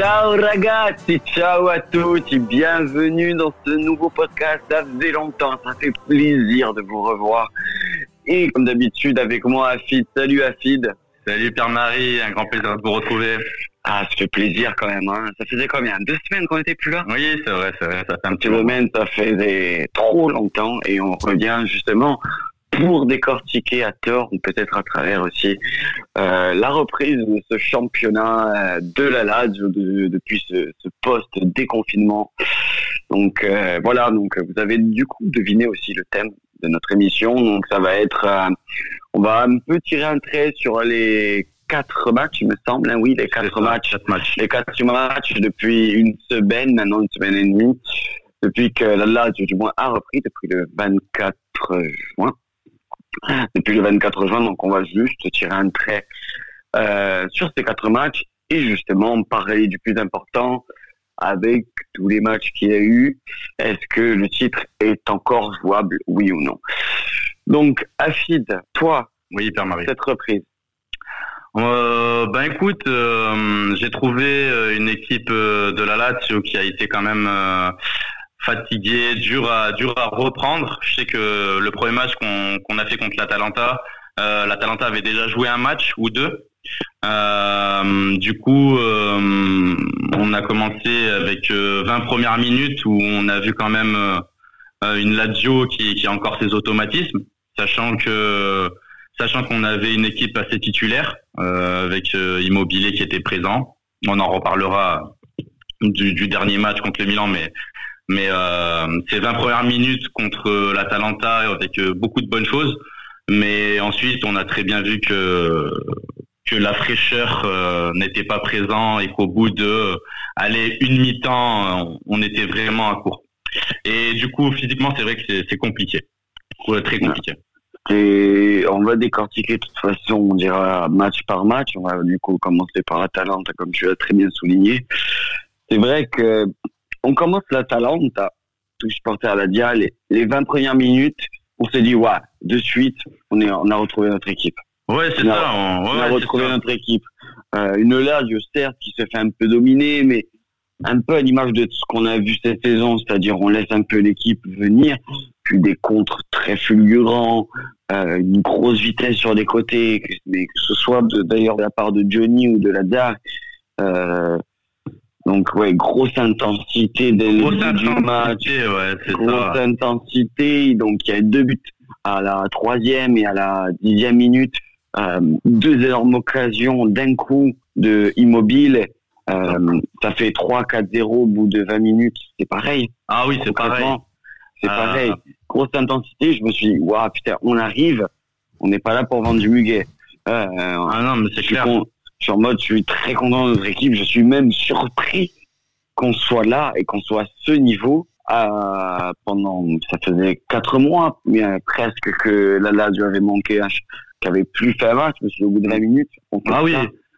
Ciao ragazzi, ciao à tous, bienvenue dans ce nouveau podcast. Ça faisait longtemps, ça fait plaisir de vous revoir. Et comme d'habitude avec moi Afid. Salut Afid. Salut Pierre-Marie, un grand plaisir de vous retrouver. Ah, ça fait plaisir quand même. Hein. Ça faisait combien? Deux semaines qu'on n'était plus là? Oui, c'est vrai, c'est vrai. Ça fait un petit moment. ça faisait trop longtemps et on revient justement pour décortiquer à tort ou peut-être à travers aussi euh, la reprise de ce championnat euh, de la Lazio depuis ce, ce post-déconfinement. Donc euh, voilà, donc vous avez du coup deviné aussi le thème de notre émission. Donc ça va être, on va un peu tirer un trait sur les quatre matchs, il me semble. Hein, oui, les quatre matchs, matchs, les quatre matchs depuis une semaine, maintenant une semaine et demie, depuis que la Lazio du moins a repris depuis le 24 juin depuis le 24 juin. Donc, on va juste tirer un trait euh, sur ces quatre matchs et justement parler du plus important avec tous les matchs qu'il y a eu. Est-ce que le titre est encore jouable, oui ou non? Donc, Afid, toi, oui, Père-Marie. cette reprise euh, ben écoute, euh, j'ai trouvé une équipe de la Lazio qui a été quand même fatigué, dur à dur à reprendre. Je sais que le premier match qu'on a fait contre l'Atalanta, euh, l'Atalanta avait déjà joué un match ou deux. Euh, du coup, euh, on a commencé avec 20 euh, premières minutes où on a vu quand même euh, une Lazio qui, qui a encore ses automatismes, sachant que sachant qu'on avait une équipe assez titulaire avec Immobilier qui était présent. On en reparlera du, du, dernier match contre le Milan, mais mais euh, ces 20 premières minutes contre l'Atalanta avec euh, beaucoup de bonnes choses. Mais ensuite, on a très bien vu que que la fraîcheur euh, n'était pas présent et qu'au bout de aller une mi-temps, on, était vraiment à court. Et du coup, physiquement, c'est vrai que c'est compliqué, très compliqué. Et on va décortiquer de toute façon, on dira match par match. On va du coup commencer par l'Atalanta, comme tu l'as très bien souligné. C'est vrai que on commence la Talenta, tout supporter à la Dia, les, les 20 premières minutes, on s'est dit, ouais, de suite, on, est, on a retrouvé notre équipe. Ouais, c'est ça. On, on a retrouvé notre équipe. Euh, une Lazio, certes, qui se fait un peu dominer, mais un peu à l'image de ce qu'on a vu cette saison, c'est-à-dire on laisse un peu l'équipe venir, puis des contres très fulgurants, euh, une grosse vitesse sur les côtés, mais que ce soit d'ailleurs de, la part de Johnny ou de la euh, donc ouais, grosse intensité dès le début du match. Ouais, grosse intensité. Donc il y a deux buts à la troisième et à la dixième minute. Euh, deux énormes occasions d'un coup de Immobile. Euh, ça fait 3-4-0 au bout de 20 minutes. C'est pareil. Ah oui, c'est pareil. C'est euh, pareil. Grosse intensité. Je me suis dit, waouh, putain, on arrive. On n'est pas là pour vendre du muguet. Euh, ah non, mais c'est clair. Je suis en mode, je suis très content de notre équipe. Je suis même surpris qu'on soit là et qu'on soit à ce niveau euh, pendant, ça faisait quatre mois, mais presque que la Lazio avait manqué, qui avait plus fait un match, mais c'est au bout de 20 minutes. ah oui.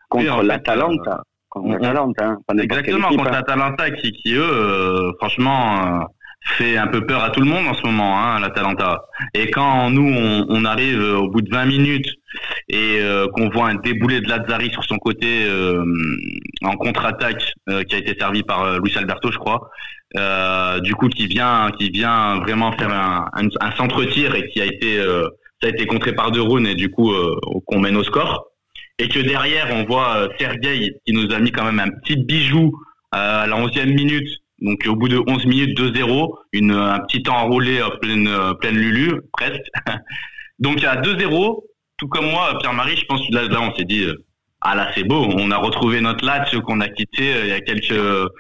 Contre l'Atalanta. Contre l'Atalanta, hein, Exactement, contre hein. l'Atalanta qui, qui, eux, euh, franchement, euh, fait un peu peur à tout le monde en ce moment, hein, l'Atalanta. Et quand nous, on, on, arrive euh, au bout de 20 minutes et euh, qu'on voit un déboulé de Lazzari sur son côté euh, en contre-attaque qui a été servi par Luis Alberto, je crois, du coup qui vient, qui vient vraiment faire un, un, centre-tir et qui a été, ça a été contré par De Roon et du coup qu'on mène au score. Et que derrière, on voit Sergei qui nous a mis quand même un petit bijou à la 11e minute donc au bout de 11 minutes, 2-0, une un petit temps enroulé à pleine pleine Lulu presque. Donc à 2-0, tout comme moi, Pierre-Marie, je pense que là, on s'est dit euh, ah là c'est beau, on a retrouvé notre latch qu'on a quitté euh, il y a quelques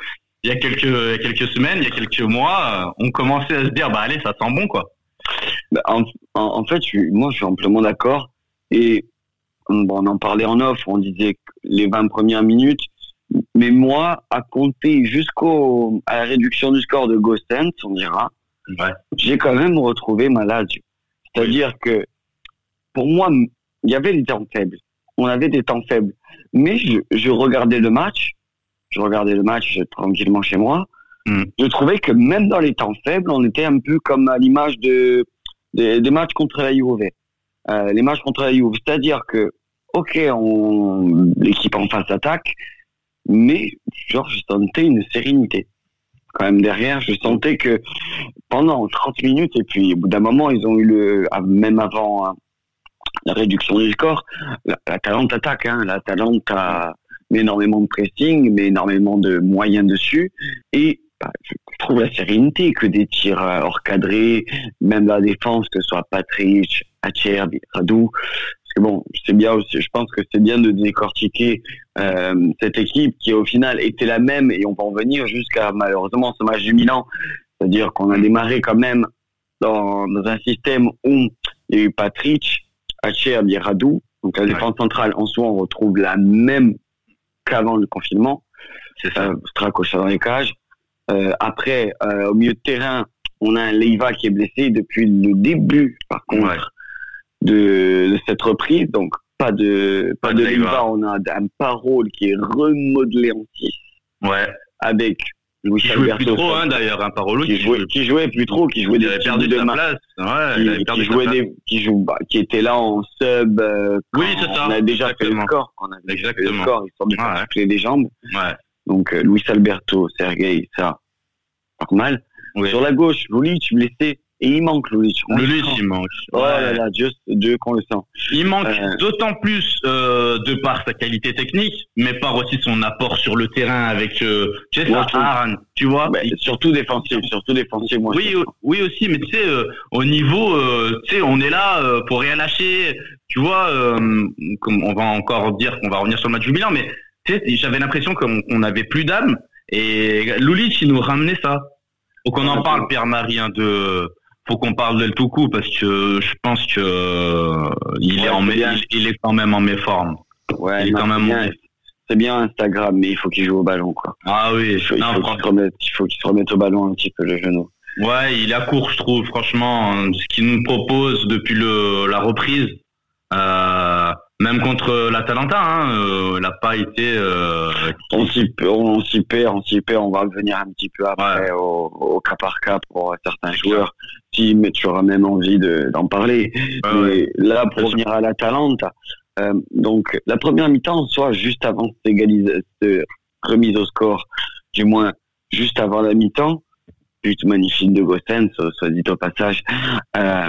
il y a quelques quelques semaines, il y a quelques mois, on commençait à se dire bah allez ça sent bon quoi. Bah, en, en, fait, moi je suis amplement d'accord et bon, on en parlait en off, on disait que les 20 premières minutes mais moi, à compter jusqu'au à la réduction du score de Ghostens, on dira, j'ai quand même retrouvé ma Lazio. C'est-à-dire que pour moi, il y avait des temps faibles. On avait des temps faibles. Mais je, je regardais le match, je regardais le match tranquillement chez moi. Hmm. Je trouvais que même dans les temps faibles, on était un peu comme à l'image de, des, des matchs contre la Juve. Euh, les matchs contre la Juve. C'est-à-dire que, ok, on, l'équipe en face attaque, mais genre je sentais une sérénité. Quand même derrière, je sentais que pendant 30 minutes et puis au bout d'un moment ils ont eu le même avant hein, la réduction du score, la, Talente attaque, hein, la Talente a énormément de pressing, mais énormément de moyens dessus et bah, je trouve la sérénité que des tirs euh, hors cadré, même la défense, que ce soit Patrick, Hacher, Radou, parce que bon, c'est bien aussi, je pense que c'est bien de décortiquer euh, cette équipe qui au final était la même et on va en venir jusqu'à malheureusement ce match du Milan. C'est-à-dire qu'on a démarré quand même dans, dans, un système où il y a eu Patrick, Hacher, Radou. Donc la défense centrale, en soi, on retrouve la même qu'avant le confinement. C'est ça. Euh, dans les cages. Euh, après, euh, au milieu de terrain, on a un Leiva qui est blessé depuis le début, par contre, de, cette reprise. Donc, pas de, pas, de, Leiva. On a un parole qui est remodelé en 6. Ouais. Avec Louis qui jouait plus trop, hein, d'ailleurs, un Parolo qui, jouait, qui jouait plus trop, qui jouait il des perdu de sa place, ouais, qui, jouait des, qui joue, bah, qui était là en sub. Euh, oui, c'est ça. On a déjà Exactement. fait le score. On a Exactement. fait le score, histoire de ouais. des jambes. Ouais. Donc euh, Luis Alberto, Sergei, ça, normal. Oui. Sur la gauche, Lulic blessé. Et il manque Lulic. Lulic, il manque. Oh là là, Dieu, Dieu qu'on le sent. Il manque euh... d'autant plus euh, de par sa qualité technique, mais par aussi son apport sur le terrain avec euh, tu sais, tu vois. Bah, surtout défensif, surtout défensif, moi. Oui, oui aussi, mais tu sais, euh, au niveau, euh, tu sais, on est là euh, pour rien lâcher. Tu vois, comme on va encore dire qu'on va revenir sur le match du bilan, mais tu sais, j'avais l'impression qu'on n'avait plus d'âme. Et Lulic, il nous ramenait ça. Faut qu'on en parle, Pierre-Marie, hein, de faut qu'on parle d'El Toukou parce que je pense que euh, il ouais, est en il, est quand même en méforme. Ouais, il est quand même bien. C'est bien Instagram, mais il faut qu'il joue au ballon, quoi. Ah oui, il faut, il faut qu'il se remette, il faut qu'il se remette au ballon un petit peu le genou. Ouais, il a court, je trouve, franchement, ce qu'il nous propose depuis le la reprise. Euh, même contre l'Atalanta, hein, euh, n'a pas été. Euh, on s'y perd, on s'y perd. On va venir un petit peu après Ouais. au, au cas par cas pour certains joueurs. Si, mais tu auras même envie de- d'en parler. Ouais, mais ouais. là, pour revenir à l'Atalanta, euh, donc la première mi-temps, soit juste avant cette, remise au score, du moins juste avant la mi-temps, but magnifique de Gossens, soit dit au passage. Euh.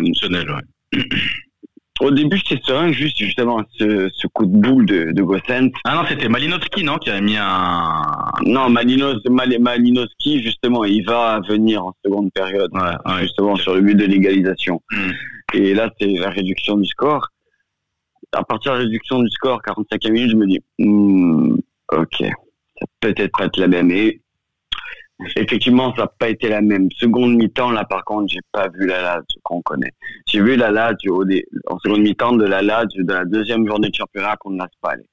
au début, j'étais serein, juste justement ce, ce coup de boule de, de Gossens. Ah non, c'était Malinowski, non, qui a mis un. Non, Malinos, Mal- Malinowski, justement, il va venir en seconde période, Ouais, ouais. justement, sur le but de l'égalisation. Hmm. Et là, c'est la réduction du score. À partir de la réduction du score, 45 minutes, je me dis, hmm, ok, ça peut peut-être pas être la même. Et effectivement, ça n'a pas été la même. Seconde mi-temps, là, par contre, j'ai pas vu la Lazio qu'on connaît. J'ai vu la Lazio en seconde mi-temps de la Lazio de la deuxième journée de championnat contre la Spal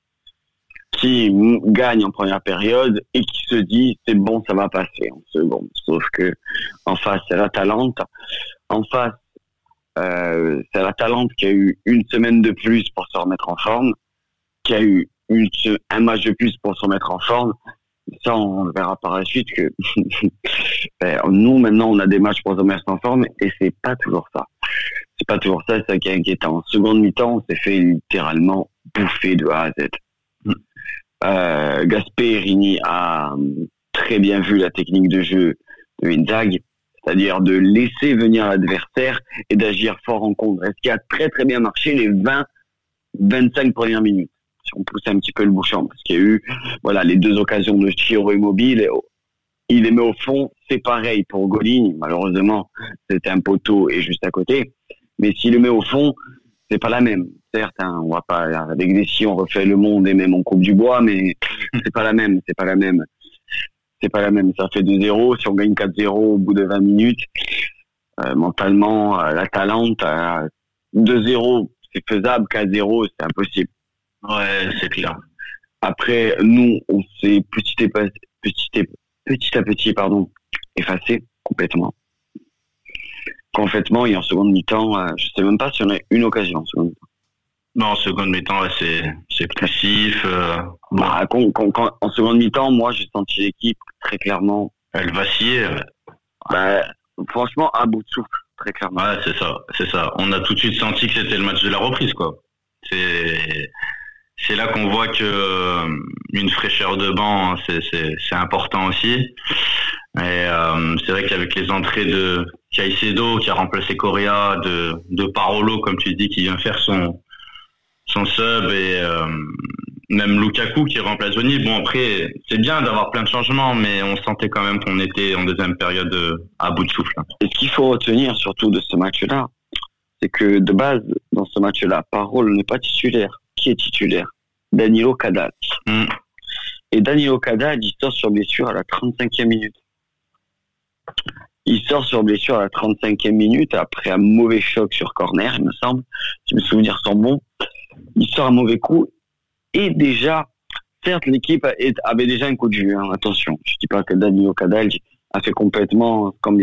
qui gagne en première période et qui se dit c'est bon ça va passer en seconde sauf que en face c'est la Talente en face euh, c'est la Talente qui a eu une semaine de plus pour se remettre en forme qui a eu une, un match de plus pour se remettre en forme ça on verra par la suite que ben, nous maintenant on a des matchs pour remettre en forme et c'est pas toujours ça c'est pas toujours ça c'est ça qui est inquiétant en seconde mi-temps on s'est fait littéralement bouffer de A à Z euh, Gasperini a hum, très bien vu la technique de jeu de Inzaghi, c'est-à-dire de laisser venir l'adversaire et d'agir fort en contre. Ce qui a très très bien marché les 20, 25 premières minutes? Si on pousse un petit peu le bouchon, parce qu'il y a eu, les deux occasions de Chiro Immobile. Il les met au fond, c'est pareil pour Golini. Malheureusement, c'était un poteau et juste à côté. Mais s'il le met au fond, c'est pas la même. Certes, hein, on va pas avec des si on refait le monde et même on coupe du bois, mais c'est pas la même, c'est pas la même. C'est pas la même. Ça fait 2-0. Si on gagne 4-0 au bout de 20 minutes, euh, mentalement, euh, la Talente, euh, 2-0, c'est faisable. 4-0, c'est impossible. Ouais, c'est clair. Après, nous, on s'est petit, petit, et- petit à petit, pardon, effacé complètement. Complètement, et en seconde mi-temps, euh, je sais même pas si on a une occasion en seconde mi-temps. Non, en seconde mi-temps, c'est c'est poussif. euh, Bah, quand- quand- quand- en seconde mi-temps, moi, j'ai senti l'équipe très clairement, elle vacillait. Bah, franchement, à bout de souffle, très clairement. Ouais, c'est ça, c'est ça. On a tout de suite senti que c'était le match de la reprise, quoi. C'est c'est là qu'on voit que euh, une fraîcheur de banc, c'est important aussi. Et euh, c'est vrai qu'avec les entrées de Caicedo qui a remplacé Correa, de, Parolo comme tu dis qui vient faire son son sub et euh, même Lukaku qui remplace Zoni. Bon après c'est bien d'avoir plein de changements, mais on sentait quand même qu'on était en deuxième période à bout de souffle. Et ce qu'il faut retenir surtout de ce match-là, c'est que de base dans ce match-là, Parole n'est pas titulaire qui est titulaire Danilo Kadad. Mm. Et Danilo Kadad, il sort sur blessure à la 35e minute. Il sort sur blessure à la 35e minute après un mauvais choc sur corner, il me semble. Si mes souvenirs sont bons. Il sort un mauvais coup. Et déjà, certes, l'équipe avait déjà un coup de jus. Hein, attention, je dis pas que Danilo Kadal a fait complètement comme,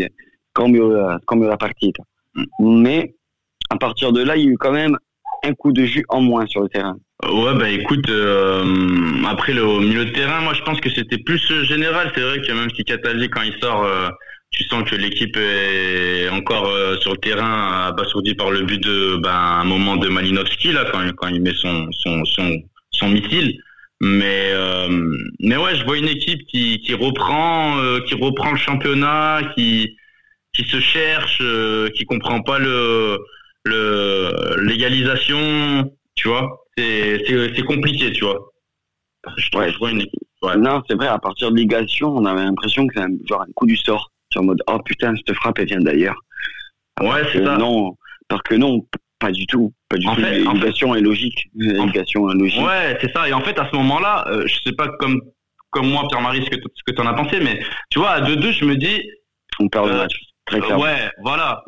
comme, comme la partie. Mm. Mais à partir de là, il y a eu quand même un coup de jus en moins sur le terrain. Ouais, bah écoute, euh, après le milieu de terrain, moi je pense que c'était plus général. C'est vrai que même si Cataldi, quand il sort, euh, tu sens que l'équipe est encore euh, sur le terrain, abasourdi par le but de ben, un moment de Malinowski, là, quand, quand il met son, son, son, son missile. Mais, mais ouais, je vois une équipe qui, qui, reprend, qui reprend le championnat, qui, qui se cherche, qui comprend pas le le l'égalisation, tu vois, c'est compliqué, tu vois. Je, vois une Non, c'est vrai, à partir de l'égalisation, on avait l'impression que c'est un, genre un coup du sort. en mode, oh putain, cette frappe, elle vient d'ailleurs. Ouais, c'est ça. Non, parce que non, pas du tout. Pas du tout. L'égalisation est logique. L'égalisation est logique. Ouais, c'est ça. Et en fait, à ce moment-là, euh, je sais pas comme, comme moi, Pierre-Marie, ce que, ce que en as pensé, mais tu vois, à 2-2, je me dis. On perd le euh. Ouais, voilà.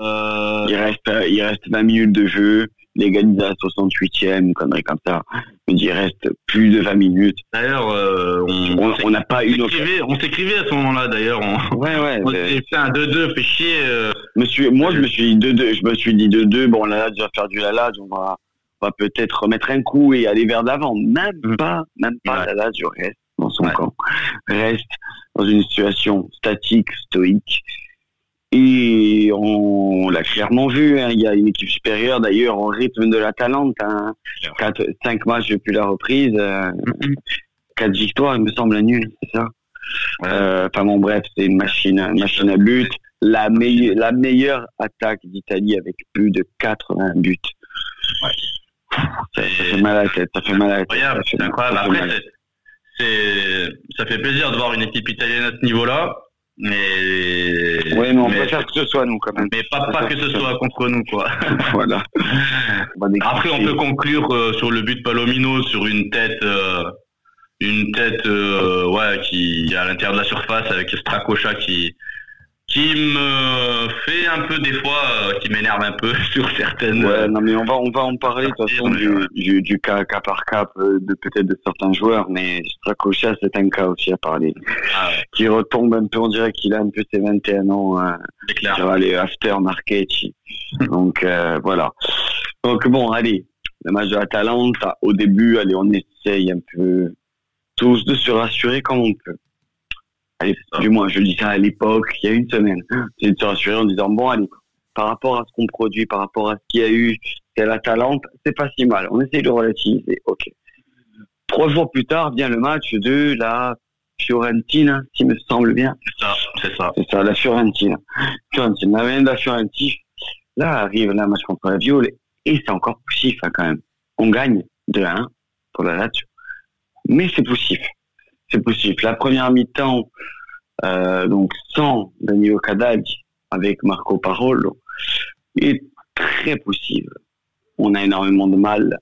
Euh, il, reste, il reste 20 minutes de jeu, l'égalisation à 68e, une connerie comme ça. il reste plus de 20 minutes. D'ailleurs, euh, on n'a pas eu On s'écrivait à ce moment-là, d'ailleurs. On, ouais, ouais. On s'est fait un 2-2, fait chier. Euh. Monsieur, moi, je me suis dit 2-2, je me suis dit 2-2, bon, là, déjà faire du Lala, on va, on va peut-être remettre un coup et aller vers l'avant. Même mm. pas, même pas, ouais. Lala, reste dans son camp. Reste dans une situation statique, stoïque et on, l'a clairement vu, hein. il y a une équipe supérieure d'ailleurs en rythme de la Talente. Hein. Quatre, cinq matchs depuis la reprise, euh, quatre victoires, il me semble, à nul, c'est ça? Euh, Enfin bon, bref, c'est une machine, une machine à but. La, meilleure, la meilleure attaque d'Italie avec plus de 80 buts. Ouais. Ça, fait mal à la tête, ça fait mal à la tête. C'est incroyable. Après, ça fait plaisir de voir une équipe italienne à ce niveau-là. Mais. Oui, mais on préfère que ce soit nous quand même. Mais pas, pas que ce soit contre nous, quoi. voilà. Après, on peut conclure euh, sur le but Palomino, sur une tête. Euh, une tête euh, ouais qui est à l'intérieur de la surface avec Stracocha qui qui me fait un peu des fois, euh, qui m'énerve un peu sur certaines. Ouais, non mais on va on va en parler de toute façon du, du, du, cas, cas par cas euh, de peut-être de certains joueurs, mais Strakosha c'est un cas aussi à parler, ah qui retombe un peu, on dirait qu'il a un peu ses 21 ans hein, sur les after market. Donc euh, voilà. Donc bon, allez, le match de au début, allez, on essaye un peu tous de se rassurer comme on peut du moins, je dis ça à l'époque, il y a une semaine. C'est de se rassurer en disant, bon, allez, par rapport à ce qu'on produit, par rapport à ce qu'il y a eu, c'est la talente, c'est pas si mal. On essaye de relativiser, ok. Trois jours plus tard vient le match de la Fiorentina, s'il me semble bien. C'est ça, c'est ça. C'est ça, la Fiorentina. Fiorentina, la de la Fiorentina. Là arrive le match contre la Viole et c'est encore poussif hein, quand même. On gagne de 1 pour la Lazio. Mais c'est poussif c'est possible. La première mi-temps, euh, donc sans Danilo Cadal avec Marco Parolo, est très possible. On a énormément de mal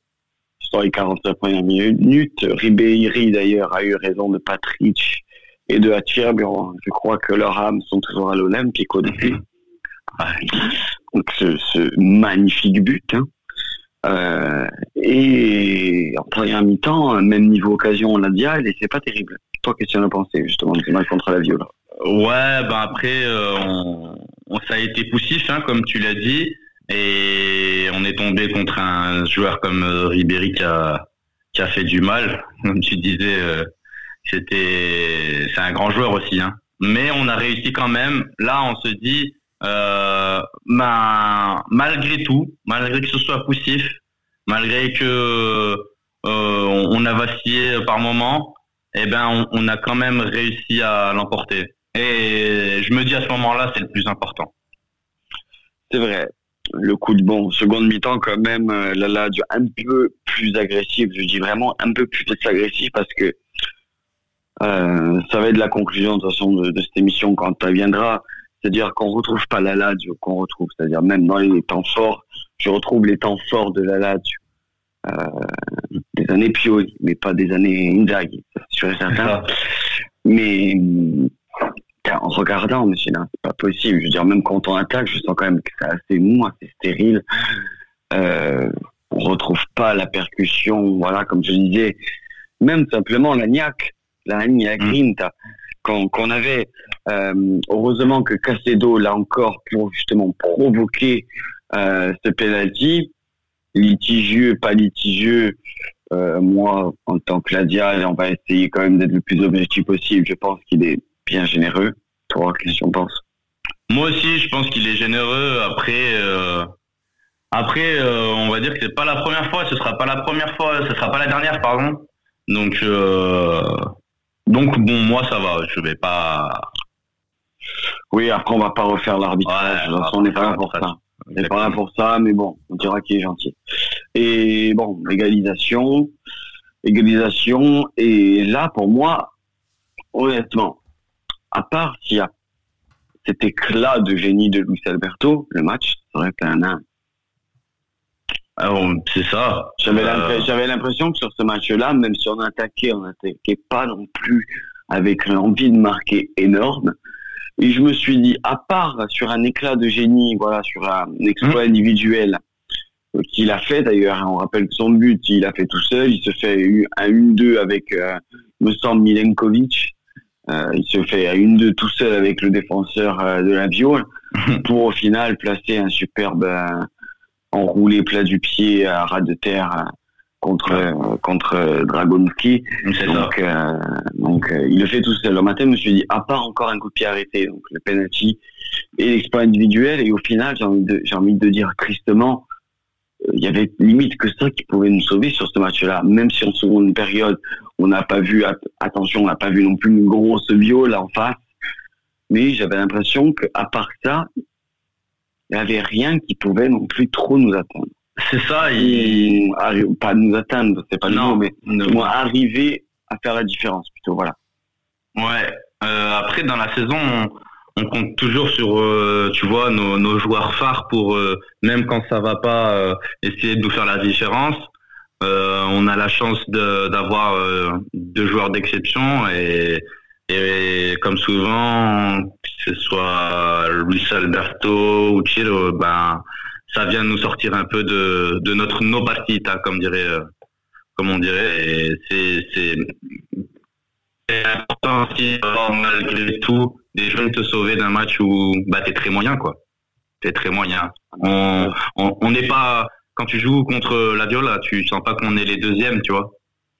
sur les 45 premières minutes. Ribéry, d'ailleurs, a eu raison de Patrick et de Atirbian. Je crois que leurs âmes sont toujours à l'Olympique au début. Donc, ce, magnifique but. Hein. Euh, et en première mi-temps, même niveau occasion, on et c'est pas terrible. Toi, qu'est-ce que tu en as pensé, justement, du match contre la Viola Ouais, ben après, euh, on, ça a été poussif, hein, comme tu l'as dit, et on est tombé contre un joueur comme euh, Ribéry qui a, qui a fait du mal. Comme tu disais, euh, c'était, c'est un grand joueur aussi, hein. Mais on a réussi quand même. Là, on se dit, euh, malgré tout, malgré que ce soit poussif, malgré que on, a vacillé par moment, eh ben on, a quand même réussi à l'emporter. Et je me dis à ce moment-là, c'est le plus important. C'est vrai. Le coup de bon, seconde mi-temps quand même, là là, un peu plus agressif. Je dis vraiment un peu plus agressif parce que euh, ça va être la conclusion de, cette émission quand elle viendra. C'est-à-dire qu'on retrouve pas la Lazio, qu'on retrouve, c'est-à-dire même dans les temps forts, je retrouve les temps forts de la Lazio. Euh, des années Pioli, mais pas des années Inzaghi, c'est sûr et certain. Mais en regardant, mais c'est pas possible. Je veux dire, même quand on attaque, je sens quand même que c'est assez mou, assez stérile. Euh, on retrouve pas la percussion, voilà, comme je disais, même simplement la niaque la la grinta qu'on avait. Euh, heureusement que Casedo, là encore, pour justement provoquer euh, ce penalty, litigieux, pas litigieux, euh, moi, en tant que Ladia, on va essayer quand même d'être le plus objectif possible. Je pense qu'il est bien généreux. Toi, qu'est-ce que tu en penses? Moi aussi, je pense qu'il est généreux. Après, après, on va dire que c'est pas la première fois. Ce sera pas la première fois. Ce sera pas la dernière, pardon. Donc, donc bon, moi ça va, je vais pas. Oui, après on va pas refaire l'arbitrage. on n'est pas là pour ça. On n'est pas là pour ça, mais bon, on dira qu'il est gentil. Et bon, égalisation, égalisation. Et là, pour moi, honnêtement, à part s'il y a cet éclat de génie de Luis Alberto, le match serait un ah c'est ça. Euh, j'avais l'impression que sur ce match-là, même si on attaquait, on n'attaquait pas non plus avec l'envie de marquer énorme. Et je me suis dit, à part sur un éclat de génie, voilà, sur un exploit mmh. individuel euh, qu'il a fait d'ailleurs, hein, on rappelle que son but, il a fait tout seul, il se fait un 1-2 avec, euh, me semble, Milenkovic. il se fait un 1-2 tout seul avec le défenseur de la Viole pour au final placer un superbe enroulé plat du pied à ras de terre contre contre Dragonski. Donc euh, donc euh, il le fait tout seul. Le matin, je me suis dit à part encore un coup de pied arrêté, donc le penalty et l'exploit individuel et au final, j'ai envie de j'ai envie de dire tristement euh, il y avait limite que ça qui pouvait nous sauver sur ce match-là, même si en seconde période, on n'a pas vu, attention, on n'a pas vu non plus une grosse bio là en face, mais j'avais l'impression que à part ça, il n'y avait rien qui pouvait non plus trop nous attendre. C'est ça, il... pas nous atteindre, c'est pas le mot, mais non. arriver à faire la différence plutôt, voilà. Ouais. Euh, après, dans la saison, on, compte toujours sur, euh, tu vois, nos, joueurs phares pour, euh, même quand ça va pas, essayer de nous faire la différence. on a la chance d'avoir deux joueurs d'exception et et comme souvent, que ce soit Luis Alberto ou Chiro, ben, ça vient nous sortir un peu de, notre no partita, comme dirait, euh, comme on dirait. C'est, important aussi, malgré tout, des jeunes te sauver d'un match où, bah, t'es très moyen, quoi. T'es très moyen. On, on pas, quand tu joues contre la Viola, tu sens pas qu'on est les deuxièmes, tu vois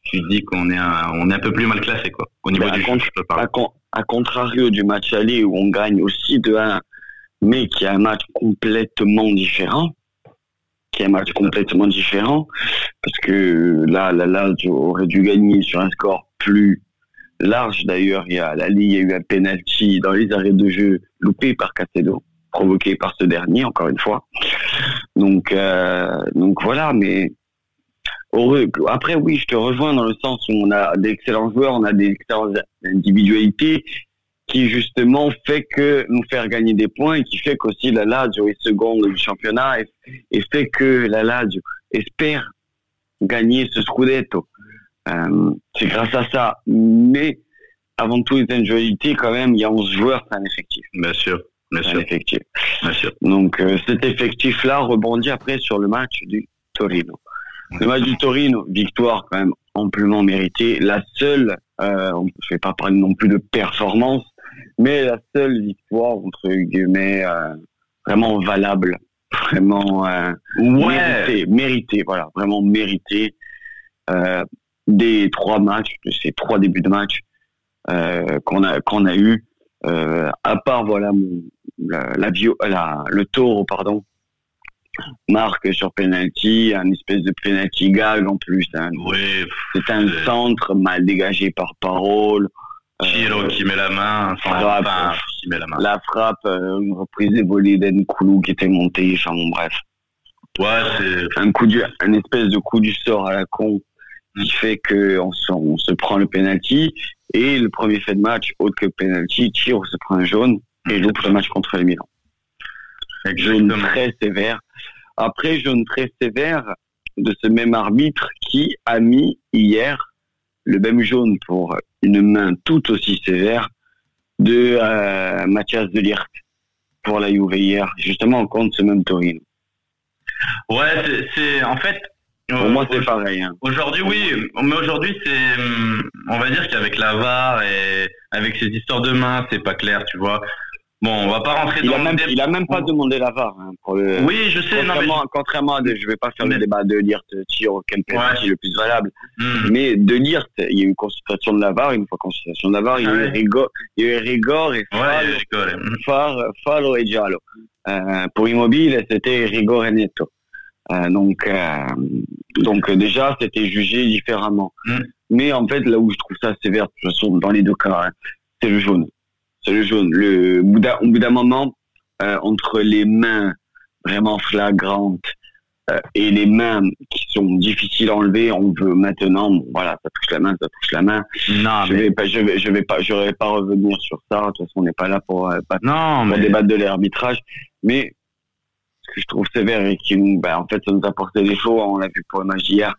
tu dis qu'on est un, on est un peu plus mal classé quoi. Au niveau bah, du jeu, je À, à, contrario du match aller où on gagne aussi de 1, mais qui est un match complètement différent, qui est un match complètement différent, parce que là, là, là, aurait dû gagner sur un score plus large. D'ailleurs, il y a la Ligue, il y a eu un penalty dans les arrêts de jeu loupé par Castello, provoqué par ce dernier, encore une fois. Donc, euh, donc voilà, mais après, oui, je te rejoins dans le sens où on a d'excellents joueurs, on a des excellentes individualités qui justement fait que nous faire gagner des points et qui fait qu'aussi la Lazio est seconde du championnat et, fait que la Lazio espère gagner ce scudetto. Euh, c'est grâce à ça. Mais avant tout, les individualités, quand même, il y a 11 joueurs, c'est un effectif. Bien sûr. Bien sûr. effectif. Bien sûr. Donc euh, cet effectif-là rebondit après sur le match du Torino. Le match du Torino, victoire quand même amplement méritée. La seule, euh, je vais pas parler non plus de performance, mais la seule victoire entre guillemets euh, vraiment valable, vraiment euh, méritée, méritée, voilà, vraiment méritée des trois matchs, de ces trois débuts de match qu'on a qu'on a eu. À part voilà la, la, la, le taureau pardon marque sur penalty, un espèce de penalty gag en plus. Hein. Oui. C'est un centre mal dégagé par Parole. Chiro euh, qui met la main, frappe, enfin, qui met la main. La frappe, euh, une reprise des volets d'Enkoulou qui était montée, enfin bon bref. Ouais, c'est un coup du, un espèce de coup du sort à la con qui mm. fait que on se, on se prend le penalty et le premier fait de match, autre que penalty, Chiro se prend un jaune et loupe le match contre le Milan. Jaune très sévère. Après, jaune très sévère de ce même arbitre qui a mis hier le même jaune pour une main tout aussi sévère de euh, Mathias Delirte pour la Juve hier, justement contre ce même Torino. Ouais, c'est en fait. Pour moi, c'est pareil. Hein. Aujourd'hui, oui, mais aujourd'hui, c'est, on va dire qu'avec la VAR et avec ces histoires de main, c'est pas clair, tu vois. Bon, on va pas rentrer il dans a même, Il a même pas demandé la VAR. Hein, pour le... Oui, je sais. Contrairement, non, mais... contrairement à, de, je vais pas faire le débat de lire sur quel penalty est le plus valable. Hmm. Mais de lire, il y a eu une consultation de la VAR, une fois consultation de la VAR, il y a eu rigor, il y a eu rigor et fallo, et giallo. Euh, pour Immobile, c'était rigor et netto. Euh, donc, euh, donc déjà, c'était jugé différemment. Hmm. Mais en fait, là où je trouve ça sévère, de toute façon, dans les deux cas, hein, c'est le jaune c'est le jaune. Le, au bout d'un moment, euh, entre les mains vraiment flagrantes euh, et les mains qui sont difficiles à enlever, on veut maintenant, voilà, ça touche la main, ça touche la main. Non, je vais pas, je vais, je vais pas, je vais pas revenir sur ça. De toute façon, on n'est pas là pour, euh, pas, non, pour débattre de l'arbitrage. Mais ce que je trouve sévère et qui nous, ben, en fait, ça nous a porté des faux. On l'a vu pour le match d'hier.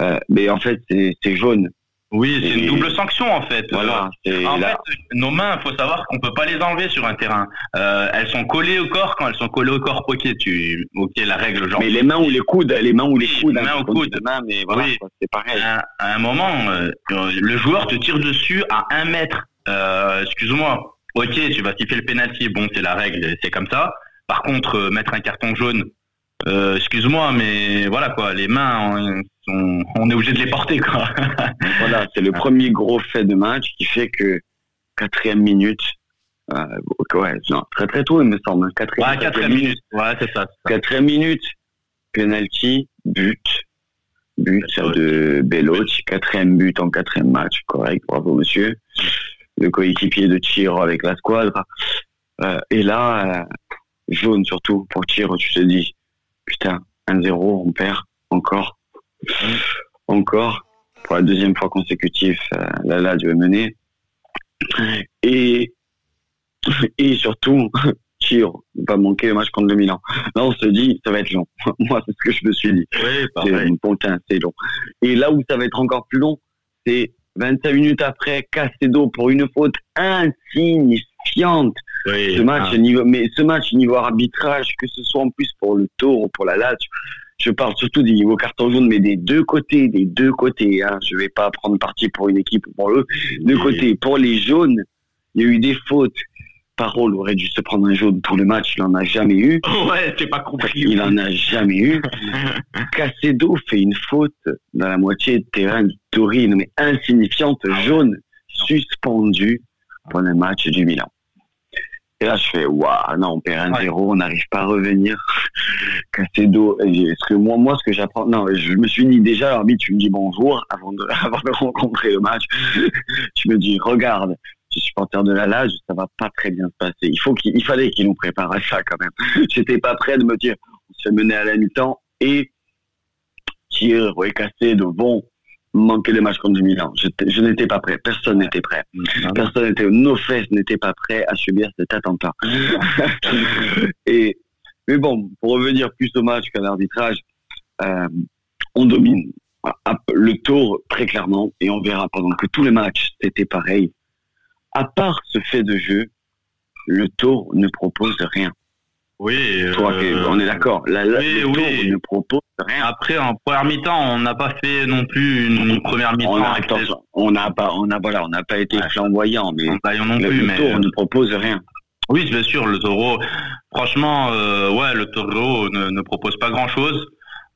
Euh, mais en fait, c'est jaune. Oui, c'est une double sanction en fait. Voilà. en fait, nos mains, il faut savoir qu'on peut pas les enlever sur un terrain. Euh, elles sont collées au corps quand elles sont collées au corps. Ok, tu, ok, la règle genre. Mais les mains ou les coudes, les mains ou les coudes. Les mains ou coudes. mais voilà, c'est pareil. À, un moment, euh, le joueur te tire dessus à un mètre. Euh, excuse-moi. Ok, tu vas siffler le penalty. Bon, c'est la règle, c'est comme ça. Par contre, mettre un carton jaune, excuse-moi, mais voilà quoi, les mains, on, est obligé de les porter quoi. voilà, c'est le premier gros fait de match qui fait que quatrième minute, euh, ouais, non, très très tôt il me semble, hein, quatrième, ouais, quatrième minute, ouais c'est ça, Quatrième minute, penalty, but, but de Bellotti, quatrième but en quatrième match, correct, bravo monsieur, le coéquipier de Tiro avec la squadre, euh, et là, euh, jaune surtout pour Tiro, tu te dis, putain, 1-0, on perd encore encore pour la deuxième fois consécutive, la Lazio est menée. Et, et surtout, Chiro va manquer le match contre le Milan. Là, on se dit, ça va être long. Moi, c'est ce que je me suis dit. Oui, c'est c'est long. Et là où ça va être encore plus long, c'est 25 minutes après, Castedo pour une faute insignifiante. ce match, ah. niveau, mais ce match niveau arbitrage, que ce soit en plus pour le Tour ou pour la Lazio, je parle surtout des niveaux carton jaune, mais des deux côtés, des deux côtés. Hein. Je vais pas prendre parti pour une équipe ou pour eux. Deux côtés. Pour les jaunes, il y a eu des fautes. Parole aurait dû se prendre un jaune pour le match, il en a jamais eu. Ouais, c'est pas compris. Il en a jamais eu. Cacedo fait une faute dans la moitié de terrain du Torino, mais insignifiante, jaune, suspendue pour le match du Milan. Et là, je fais, waouh, non, on perd un zéro, on n'arrive pas à revenir. Casser d'eau. Est-ce que moi, moi, ce que j'apprends, non, je me suis dit déjà, l'arbitre, tu me dis bonjour avant de, avant de rencontrer le match. tu me dis, regarde, je suis porteur de la Lage, ça va pas très bien se passer. Il faut qu'il, il fallait qu'il nous prépare à ça quand même. J'étais pas prêt de me dire, on se fait mener à la mi-temps et tirer, ouais, casser de bon manquer le match contre Milan. Je, je n'étais pas prêt. Personne n'était prêt. Ah Personne n'était, nos fesses n'étaient pas prêts à subir cet attentat. et, mais bon, pour revenir plus au match qu'à l'arbitrage, euh, on domine le tour très clairement et on verra pendant que tous les matchs c'était pareil. À part ce fait de jeu, le tour ne propose rien. Oui, euh, on est d'accord. La, oui, oui. ne propose rien. Après, en première mi-temps, on n'a pas fait non plus une, première mi-temps. On n'a pas, on a voilà, on n'a pas été flamboyant, mais non plus, le tour ne propose rien. Oui, bien sûr, le Taureau. Franchement, euh, ouais, le Taureau ne, ne propose pas grand-chose.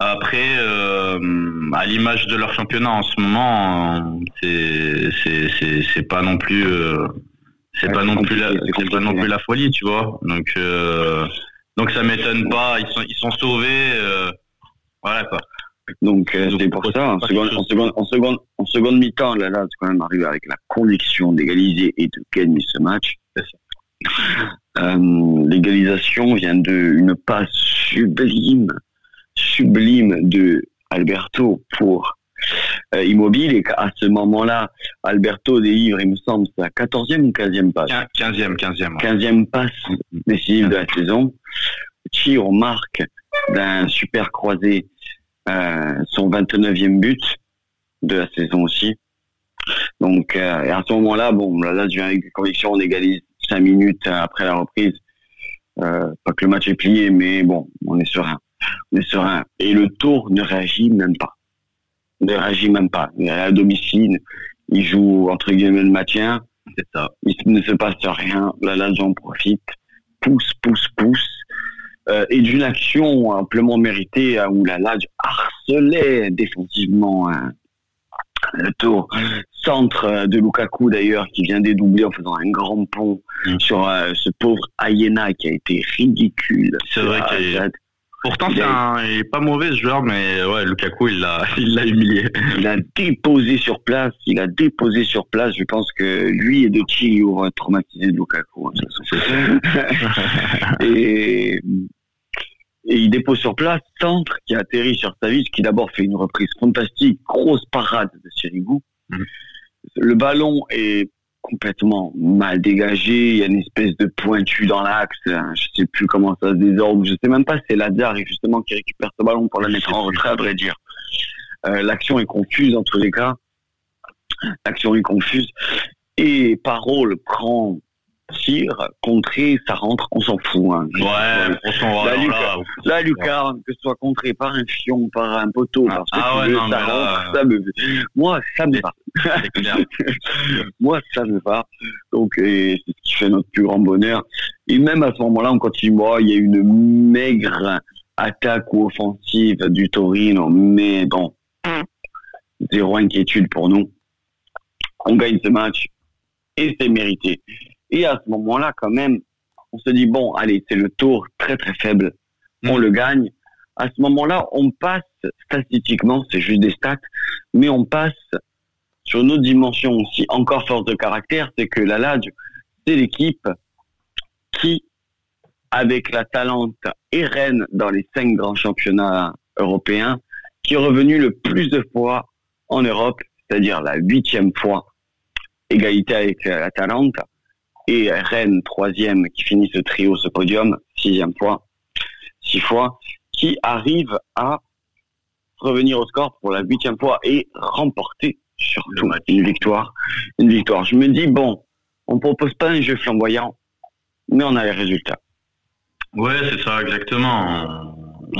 Après, euh, à l'image de leur championnat en ce moment, c'est pas non plus. Euh, c'est pas non plus la, pas non plus la folie, tu vois. Donc, euh, Donc ça m'étonne pas, ils sont, ils sont sauvés. voilà quoi. Donc c'est pour ça, en seconde, en seconde, en seconde, en seconde mi-temps, là, là, c'est quand même arrivé avec la conviction d'égaliser et de gagner ce match. Euh, L'égalisation vient d'une passe sublime, sublime de Alberto pour euh, Immobile et qu'à ce moment-là, Alberto délivre, il me semble, sa 14e ou 15e passe 15e, 15e. 15e passe décisive de la saison. Tire marque d'un super croisé euh, son 29e but de la saison aussi. Donc euh, à ce moment-là, bon, là, là je viens avec conviction, on égalise 5 minutes après la reprise. Euh, pas que le match est plié, mais bon, on est serein. On est serein. Et le tour ne réagit même pas. Ne réagit même pas. Il est à domicile, il joue entre guillemets le maintien. C'est ça. Il ne se passe rien. Là, là, j'en profite. Pousse, pousse, pousse. Euh, et d'une action amplement méritée hein, où la Lazio harcelait défensivement hein, le tour centre de Lukaku d'ailleurs qui vient dédoubler en faisant un grand pont mm. sur euh, ce pauvre Ayena qui a été ridicule. C'est vrai qu'il Pourtant, c'est un, il est pas mauvais ce joueur, mais ouais, Lukaku, il l'a, il l'a humilié. Il a déposé sur place, il a déposé sur place. Je pense que lui et De Chili auront traumatisé Lukaku. Hein, et et il dépose sur place Centre qui atterrit sur Savic qui d'abord fait une reprise fantastique, grosse parade de Sirigu. Mhm. Le ballon est complètement mal dégagé, il y a une espèce de pointu dans l'axe, hein. je sais plus comment ça se désordre, je sais même pas si c'est Lazare justement qui récupère ce ballon pour la mettre en retrait à vrai dire. Euh, l'action est confuse en tous les cas, l'action est confuse et Parole prend tir, contré, ça rentre, on s'en fout. Hein. Ouais, on s'en va. Là, Lucas, que ce soit contré par un fion, par un poteau, parce que ah, ouais, non, ça rentre, ça me... Moi, ça me va. Moi, ça me va. Donc, c'est ce qui fait notre plus grand bonheur. Et même à ce moment-là, on continue. il y a une maigre attaque ou offensive du Torino, mais bon, zéro inquiétude pour nous. On gagne ce match et c'est mérité. Et à ce moment-là, quand même, on se dit, bon, allez, c'est le tour très très faible, on mm. le gagne. À ce moment-là, on passe, statistiquement, c'est juste des stats, mais on passe sur une autre dimension aussi, encore force de caractère, c'est que la Lazio, c'est l'équipe qui, avec la Talente et Rennes dans les cinq grands championnats européens, qui est revenu le plus de fois en Europe, c'est-à-dire la huitième fois, égalité avec la Talente, et Rennes troisième qui finit ce trio, ce podium, sixième fois, six fois, qui arrive à revenir au score pour la huitième fois et remporter surtout une victoire. Une victoire. Je me dis, bon, on propose pas un jeu flamboyant, mais on a les résultats. Ouais, c'est ça, exactement.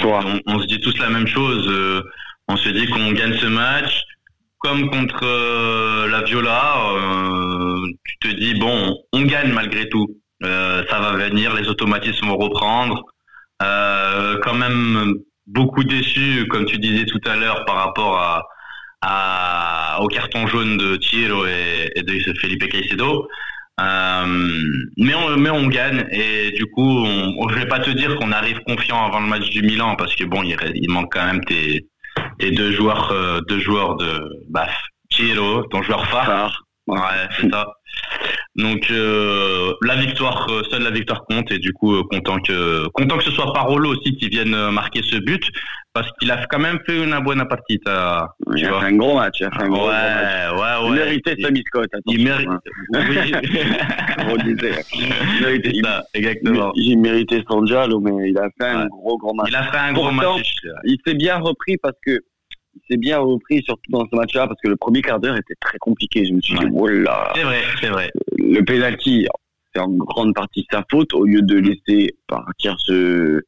On, on, se dit tous la même chose. Euh, on se dit qu'on gagne ce match, comme contre euh, la Viola, euh, tu te dis bon, on gagne malgré tout. Euh, ça va venir, les automatismes vont reprendre. quand même beaucoup déçu, comme tu disais tout à l'heure, par rapport à, au carton jaune de Thierry et, de Felipe Caicedo. mais on on gagne et du coup on, je vais pas te dire qu'on arrive confiant avant le match du Milan parce que bon il, il manque quand même tes et deux joueurs, euh, deux joueurs de bah, Chiro, ton joueur phare. Ouais, c'est ça. Donc euh, la victoire, euh, seule la victoire compte et du coup content que content que ce soit Parolo aussi qui vienne marquer ce but parce qu'il a quand même fait une bonne partie. Il a fait un gros match. Il a fait un gros, ouais, match. Ouais, ouais, il méritait sa biscotte. Il mérite. Hein. Oui. Exactement. Il, méritait son Giallo, mais il a fait un gros gros match. Il a fait un gros match. Il s'est bien repris parce que il s'est bien repris, surtout dans ce match-là, parce que le premier quart d'heure était très compliqué. Je me suis dit, oh là. C'est vrai, c'est vrai. Le penalty, c'est en grande partie sa faute, au lieu de laisser partir ce,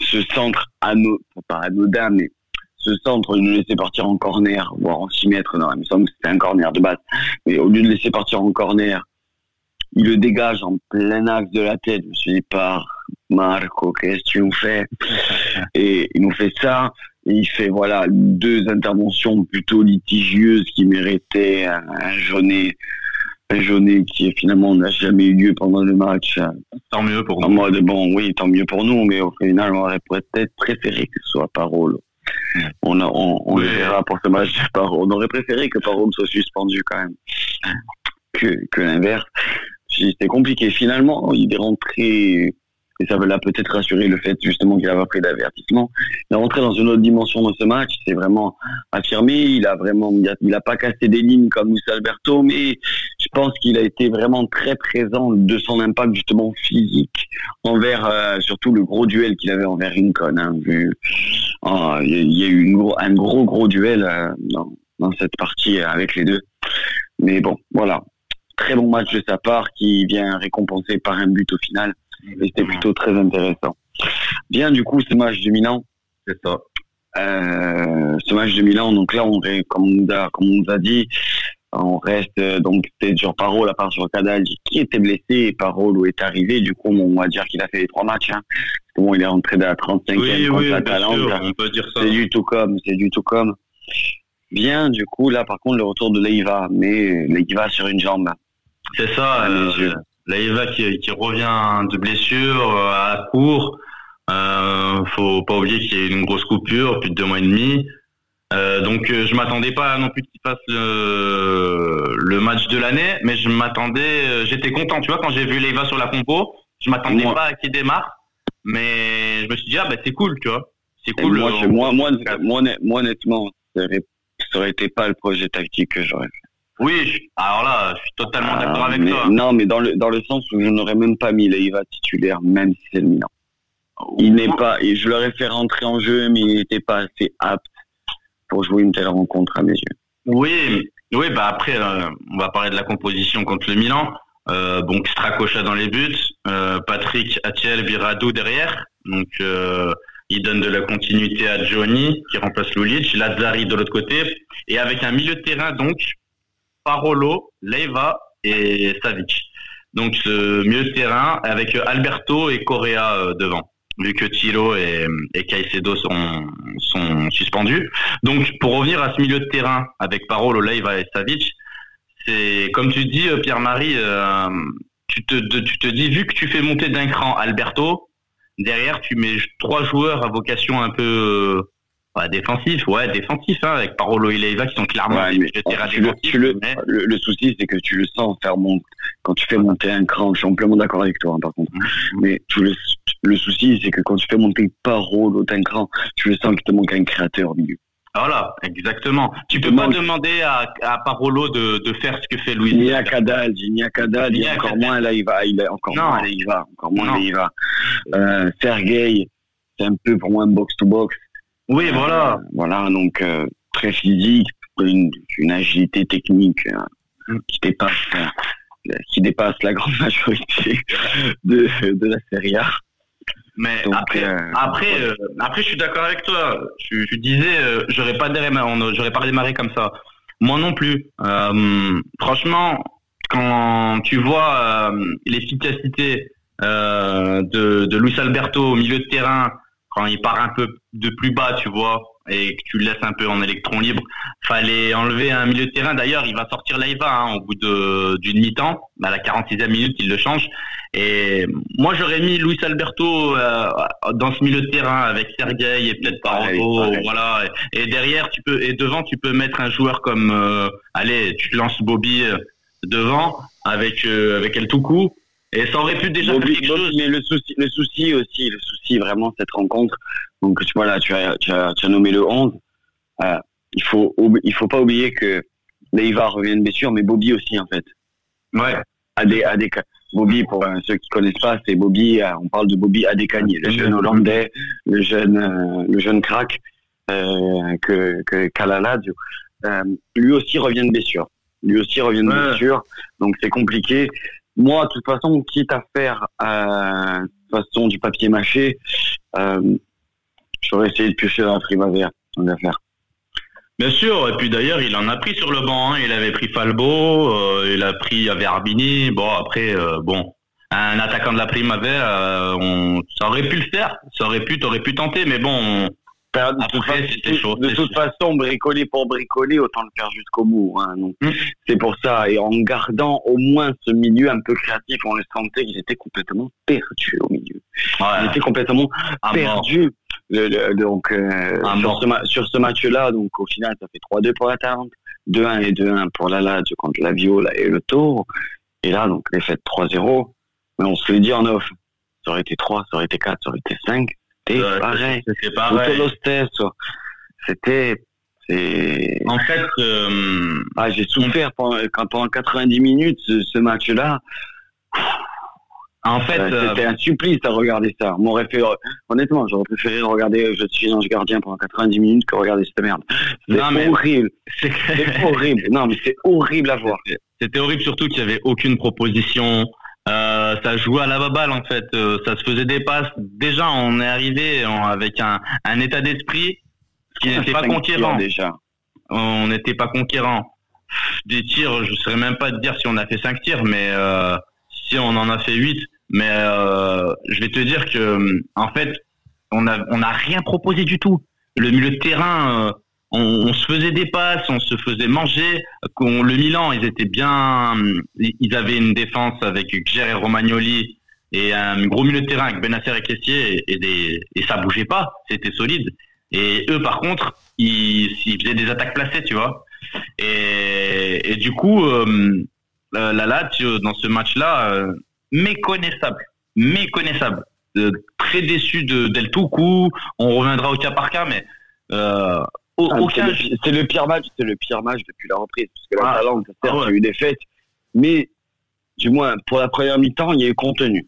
ce centre anodin, pas anodin, mais ce centre, lieu de laisser partir en corner, voire en 6 mètres, non, il me semble que c'était un corner de base, mais au lieu de laisser partir en corner, il le dégage en plein axe de la tête. Je me suis dit, par Marco, qu'est-ce que tu nous fais? Et il nous fait ça il fait voilà deux interventions plutôt litigieuses qui méritaient un, un jaunet, un jaunet qui finalement n'a jamais eu lieu pendant le match. tant mieux pour nous. Moi, bon, oui, tant mieux pour nous, mais au final, on aurait peut-être préféré que ce soit Parole. On, on, on verra pour ce match. On aurait préféré que Parole soit suspendu quand même que, que l'inverse. C'était compliqué. Finalement, il est rentré et ça l'a peut-être rassuré le fait justement qu'il avait pris d'avertissement. Il est rentré dans une autre dimension dans ce match, c'est vraiment affirmé, il a vraiment, il a, pas cassé des lignes comme Luis Alberto, mais je pense qu'il a été vraiment très présent de son impact justement physique envers euh, surtout le gros duel qu'il avait envers Rincon. Hein, vu, oh, il y a eu un gros gros duel euh, dans, dans cette partie avec les deux. Mais bon, voilà, très bon match de sa part qui vient récompenser par un but au final c'était plutôt très intéressant. Bien, du coup, ce match de Milan. C'est ça. Euh, ce match de Milan, donc là, on, comme, on nous a, comme on nous a dit, on reste euh, donc c'était sur Parole à part sur Cadal qui était blessé et Parole est arrivé. Du coup, on va dire qu'il a fait les trois matchs. Hein. Bon, il est rentré à la 35e oui, contre oui, la on peut dire ça. C'est du tout comme, c'est du tout comme. Bien, du coup, là, par contre, le retour de Leiva, mais Leiva sur une jambe. C'est ça. Euh, Eva qui, qui revient de blessure euh, à la cour. Euh, faut pas oublier qu'il y a une grosse coupure, plus de deux mois et demi. Euh, donc euh, je m'attendais pas non plus qu'il fasse le, le, match de l'année, mais je m'attendais, j'étais content, tu vois, quand j'ai vu Leiva sur la compo, je m'attendais pas à qu'il démarre, mais je me suis dit ah bah c'est cool, tu vois, c'est cool. Moi, moi, moi, moi, honnêtement, ça aurait été pas le projet tactique que j'aurais fait. Oui, alors là, je suis totalement ah, d'accord avec toi. Non, mais dans le, dans le sens où je n'aurais même pas mis Leiva titulaire, même si c'est le Milan. Il n'est pas, je l'aurais fait rentrer en jeu, mais il n'était pas assez apte pour jouer une telle rencontre à mes yeux. Oui, oui, bah après, euh, on va parler de la composition contre le Milan. Euh, donc Stracocha dans les buts, euh, Patrick Atiel Biradou derrière. Donc euh, il donne de la continuité à Johnny qui remplace Lulic, Lazzari de l'autre côté et avec un milieu de terrain donc Parolo, Leiva et Savic. Donc ce milieu de terrain avec Alberto et Correa euh, devant, vu que Tilo et, Caicedo sont, suspendus. Donc pour revenir à ce milieu de terrain avec Parolo, Leiva et Savic, c'est comme tu dis euh, Pierre-Marie, euh, tu te dis vu que tu fais monter d'un cran Alberto, derrière tu mets trois joueurs à vocation un peu défensif, ouais, défensif, hein, avec Parolo et Leiva qui sont clairement ouais, mais, le, le, souci, c'est que tu le sens faire monter, quand tu fais monter un cran, je suis amplement d'accord avec toi, hein, par contre. Mm-hmm. Mais tu le, le souci, c'est que quand tu fais monter Parolo d'un cran, tu le sens qu'il te manque un créateur au milieu. Voilà, exactement. Tu peux pas demander à, à Parolo de, de, faire ce que fait Louis. Ni à Cadal, ni à Cadal, ni encore moins là il va, il est encore moins là il va, encore moins là il va. Euh, Sergei, c'est un peu pour moi un box to box. Oui, voilà. Euh, voilà, donc euh, très physique, une, une agilité technique euh, mm. qui dépasse qui dépasse la grande majorité de, de la Serie A. Mais après, après, après, je suis d'accord avec toi. Je, je disais, j'aurais pas démarré, j'aurais pas démarré comme ça. Moi non plus. franchement, quand tu vois l'efficacité de, de Luis Alberto au milieu de terrain, quand il part un peu de plus bas, tu vois, et que tu le laisses un peu en électron libre, fallait enlever un milieu de terrain. D'ailleurs, il va sortir Leiva hein, au bout d'une mi-temps. À la 46e minute, il le change. Et moi, j'aurais mis Luis Alberto euh, dans ce milieu de terrain avec Sergei et peut-être Parolo, voilà. Et, derrière, tu peux et devant, tu peux mettre un joueur comme, euh, allez, tu te lances Bobby euh, devant avec avec El Toukou et ça aurait pu déjà quelque chose. Mais le souci, le souci aussi, le souci vraiment cette rencontre. Donc tu vois là, tu as, tu as, tu as nommé le 11. Euh, il faut, il faut pas oublier que Leiva revient de blessure, mais Bobby aussi en fait. Ouais. Adé, Adé, Bobby, pour euh, ceux qui connaissent pas, c'est Bobby. Euh, on parle de Bobby Adekani, le jeune Hollandais, le jeune, le jeune crack que que Kalaladio. lui aussi revient de blessure. Lui aussi revient de blessure, donc c'est compliqué. Moi, de toute façon, quitte à faire euh, façon du papier mâché, euh, j'aurais essayé de piocher dans la primavera. On va faire. Bien sûr, et puis d'ailleurs, il en a pris sur le banc. Hein. Il avait pris Falbo, euh, il a pris Averbini. Bon, après, bon, un attaquant de la primavera, on, ça aurait pu le faire. Ça aurait pu, t'aurais pu tenter, mais bon, de, toute, façon, bricoler pour bricoler, autant le faire jusqu'au bout. Hein, mm. C'est pour ça. Et en gardant au moins ce milieu un peu créatif, on les sentait qu'ils étaient complètement perdus au milieu. Ils étaient complètement perdus. donc, euh, sur, ce, sur, ce, match-là, donc au final, ça fait 3-2 pour la Talente, 2-1 et 2-1 pour la Lazio contre la Viola et le Tour. Et là, donc, les fêtes 3-0. Mais on se l'est dit en off. Ça aurait été 3, ça aurait été 4, ça aurait été 5 c'était pareil. C'était pareil. C'était. En fait, euh, ah, j'ai souffert pendant, quand, pendant 90 minutes ce, match-là. En fait, c'était euh, un supplice à regarder ça. Mon référé, honnêtement, j'aurais préféré regarder Je suis ange gardien pendant 90 minutes que regarder cette merde. C'est horrible. C'est horrible. Non, mais c'est horrible à voir. C'était horrible surtout qu'il n'y avait aucune proposition. Euh, ça jouait à la baballe en fait, euh, ça se faisait des passes. Déjà, on est arrivé avec un, un état d'esprit qui n'était pas conquérant. Déjà, on n'était pas conquérant. Des tirs, je ne saurais même pas te dire si on a fait 5 tirs, mais euh, si on en a fait 8. Mais je vais te dire que en fait, on a on a rien proposé du tout. Le milieu de terrain on, se faisait des passes, on se faisait manger. le Milan, ils étaient bien, ils avaient une défense avec Gérard et Romagnoli et un gros milieu de terrain avec Benacer et Caissier et, des, et ça bougeait pas, c'était solide. Et eux, par contre, ils, faisaient des attaques placées, tu vois. Et, du coup, euh, la Lazio dans ce match-là, euh, méconnaissable, méconnaissable. Euh, très déçu de Del Tucu. On reviendra au cas par cas, mais euh, ah, c'est le, pire match, c'est le pire match depuis la reprise. Parce que la ah. Talente, certes, ah il y a eu des fêtes, mais du moins pour la première mi-temps, il y a eu contenu.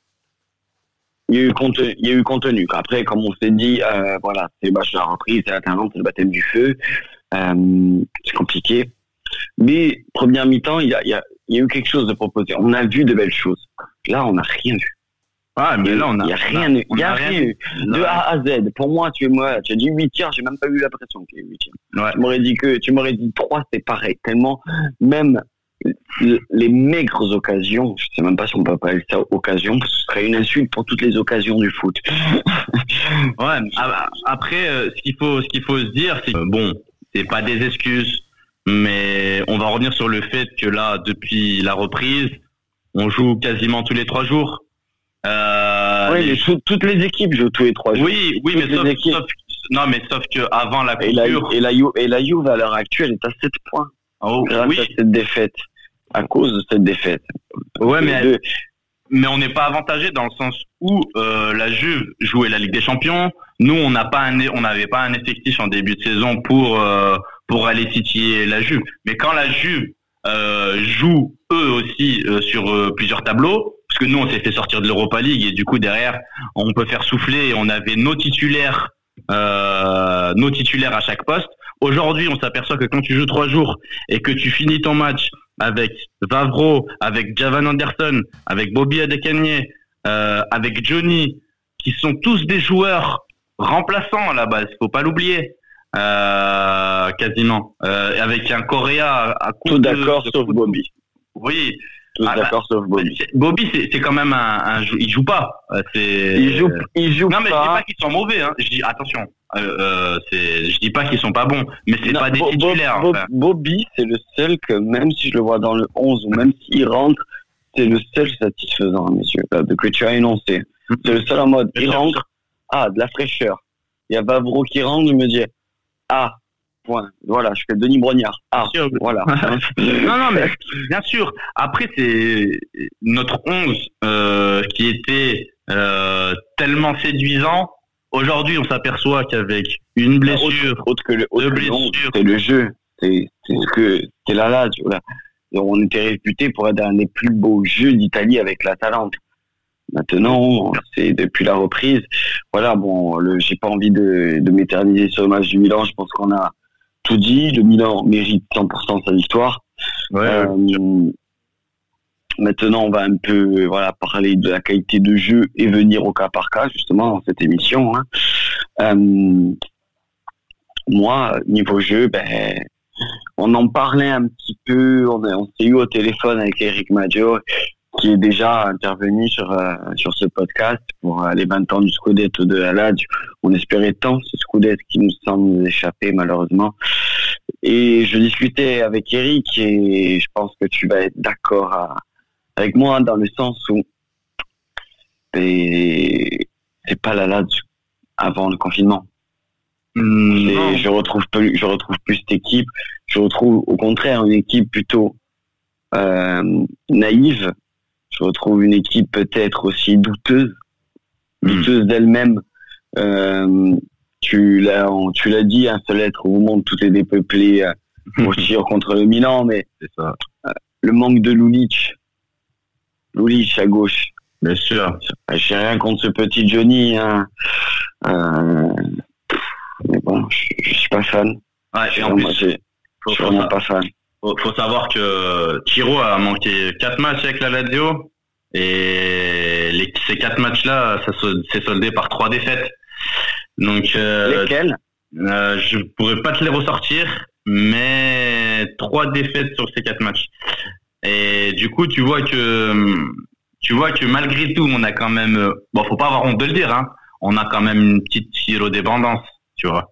Il y a eu contenu. Il y a eu contenu. Après, comme on s'est dit, euh, voilà, c'est le match de la reprise, c'est la Talente, c'est le baptême du feu. Euh, c'est compliqué. Mais première mi-temps, il y a, il y a eu quelque chose de proposé. On a vu de belles choses. Là, on n'a rien vu. Ah, mais là, on a. Il n'y a rien eu. Il a rien eu. De A à Z. Pour moi, tu, moi, tu as dit 8 tiers, j'ai même pas eu l'impression qu'il y ait 8 tiers. Ouais. Tu m'aurais dit que, tu m'aurais dit 3, c'est pareil. Tellement, même les maigres occasions, je sais même pas si on peut appeler ça occasion, parce que ce serait une insulte pour toutes les occasions du foot. ouais, après, euh, ce qu'il faut, ce qu'il faut se dire, c'est bon, c'est pas des excuses, mais on va revenir sur le fait que là, depuis la reprise, on joue quasiment tous les trois jours. Euh, oui, les... toutes les équipes jouent tous les trois jours. Oui, oui, mais sauf, sauf, non, mais sauf que avant la coupure. Et la, et la, Juve à l'heure actuelle est à 7 points. Oh, grâce oui. à cette défaite. À cause de cette défaite. Ouais, mais, mais on n'est pas avantagé dans le sens où euh, la Juve jouait la Ligue des Champions. Nous, on n'a pas un, on n'avait pas un effectif en début de saison pour euh, pour aller titiller la Juve. Mais quand la Juve jouent eux aussi euh, sur euh, plusieurs tableaux, parce que nous on s'est fait sortir de l'Europa League et du coup derrière on peut faire souffler. On avait nos titulaires, euh, nos titulaires à chaque poste. Aujourd'hui, on s'aperçoit que quand tu joues trois jours et que tu finis ton match avec Vavro, avec Javan Anderson, avec Bobby Adekanye, euh, avec Johnny, qui sont tous des joueurs remplaçants à la base, faut pas l'oublier. Euh, quasiment, euh, avec un Coréa à Tout d'accord sauf Bobby. Oui. Tout ah, d'accord sauf Bobby. Bobby, c'est quand même un, un, il joue pas. Euh, il joue, il joue non, mais je dis pas qu'ils sont mauvais. Hein. Je dis attention. Euh, c'est, je dis pas qu'ils sont pas bons, mais c'est pas des titulaires. Bobby, c'est le seul que même si je le vois dans le 11 ou même s'il rentre, c'est le seul satisfaisant, messieurs, que tu as énoncé. Mm-hmm. C'est le seul en mode, il rentre, ah, de la fraîcheur. Il y a Vavro qui rentre, il me dit, ah, point. Voilà, je fais Denis Brognard. Ah, voilà. non, non, mais bien sûr. Après, c'est notre 11 euh, qui était euh, tellement séduisant. Aujourd'hui, on s'aperçoit qu'avec une blessure, autre, que le, c'est le jeu. C'est ce que c'est là là. On était réputé pour être un des plus beaux jeux d'Italie avec la Talente. Maintenant, c'est depuis la reprise. Voilà, bon, j'ai pas envie de, de m'éterniser sur le match du Milan. Je pense qu'on a tout dit. Le Milan mérite 100% sa victoire. Euh, maintenant, on va un peu voilà parler de la qualité de jeu et venir au cas par cas justement dans cette émission. Hein. Euh, moi, niveau jeu, ben on en parlait un petit peu. On, on s'est eu au téléphone avec Eric Maggio qui est déjà intervenu sur sur ce podcast pour les 20 ans du Scudetto de la On espérait tant ce Scudetto qui nous semble nous échapper malheureusement. Et je discutais avec Eric et je pense que tu vas être d'accord avec moi dans le sens où c'est pas la Lazio avant le confinement. Hmm, je retrouve plus, je retrouve plus cette équipe. Je retrouve au contraire une équipe plutôt euh, naïve. Je retrouve une équipe peut-être aussi douteuse, hmm. douteuse d'elle-même. Euh, tu l'as, tu l'as dit, un seul être au monde, tout est dépeuplé euh, pour tirer contre le Milan, mais ça. le manque de Lulic, Lulic à gauche. Bien sûr. J'ai rien contre ce petit Johnny. Hein. Mais bon, je, suis pas fan. Ouais, et en plus, je suis vraiment pas fan. Faut, faut savoir que Tiro a manqué 4 matchs avec la Lazio et les, ces 4 matchs-là, ça s'est soldé par 3 défaites. Donc, euh, Lesquelles? euh, Je pourrais pas te les ressortir, mais 3 défaites sur ces 4 matchs. Et du coup, tu vois que tu vois que malgré tout, on a quand même bon, faut pas avoir honte de le dire, hein, on a quand même une petite dépendance tu vois.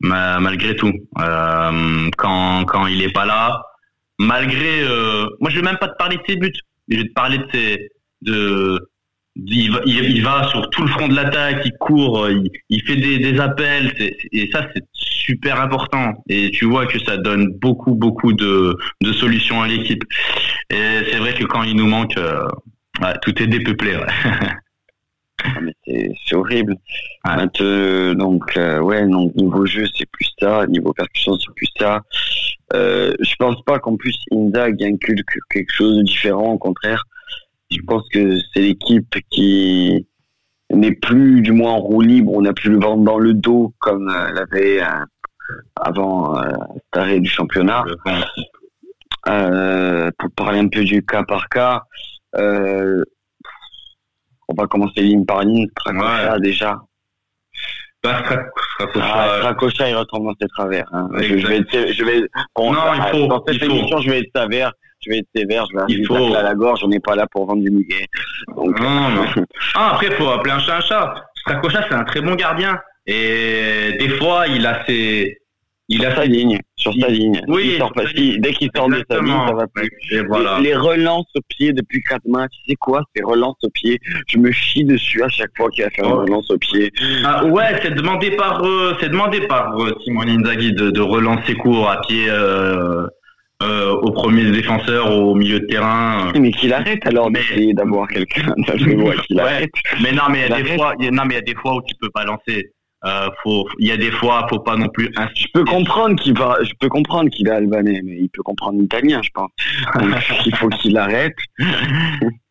Malgré tout, euh, quand quand il est pas là, malgré, euh, moi je vais même pas te parler de ses buts, je vais te parler de ses de il va, il, va, sur tout le front de l'attaque, il court, il, fait des, appels, et ça c'est super important. Et tu vois que ça donne beaucoup beaucoup de, de solutions à l'équipe. Et c'est vrai que quand il nous manque, euh, tout est dépeuplé. Ouais. Ah, c'est horrible. donc euh, ouais, donc niveau jeu c'est plus ça, niveau percussion c'est plus ça. Euh, je pense pas qu'en plus Inzag inculque quelque chose de différent, au contraire. Je pense que c'est l'équipe qui n'est plus du moins en roue libre, on n'a plus le vent dans le dos comme euh, l'avait euh, avant euh, cet arrêt du championnat. pour parler un peu du cas par cas, on va commencer ligne par ligne. Stracocha, déjà. Bah, Stracocha, ah, il retombe dans ses travers. Hein. Je, vais, je vais, bon, non, il faut, dans cette émission, je vais être sévère. Je vais être sévère, je vais il faut. à la gorge, on n'est pas là pour vendre du muguet. Donc, non, non. ah, après, il faut appeler un chat un chat. Stracocha, c'est un très bon gardien. Et des fois, il a ses, il a sa ligne, sur sa ligne. Oui, dès qu'il sort de sa ligne, ça va plus. Les, relances au pied depuis 4 matchs, tu sais quoi, ces relances au pied Je me chie dessus à chaque fois qu'il a fait une oh. relance au pied. Ah, ouais, c'est demandé par, euh, c'est demandé par euh, Simon Inzaghi de, de, relancer court à pied. Euh, euh, au premier défenseur, au milieu de terrain. Mais qu'il arrête alors d'essayer d'avoir quelqu'un. ouais. Mais non, mais il y a des fois, non, mais il y a des fois où tu peux pas lancer. Euh, faut, il y a des fois, faut pas non plus. Je peux comprendre qu'il va, je peux comprendre qu'il est albanais, mais il peut comprendre l'italien, je pense. il faut qu'il arrête.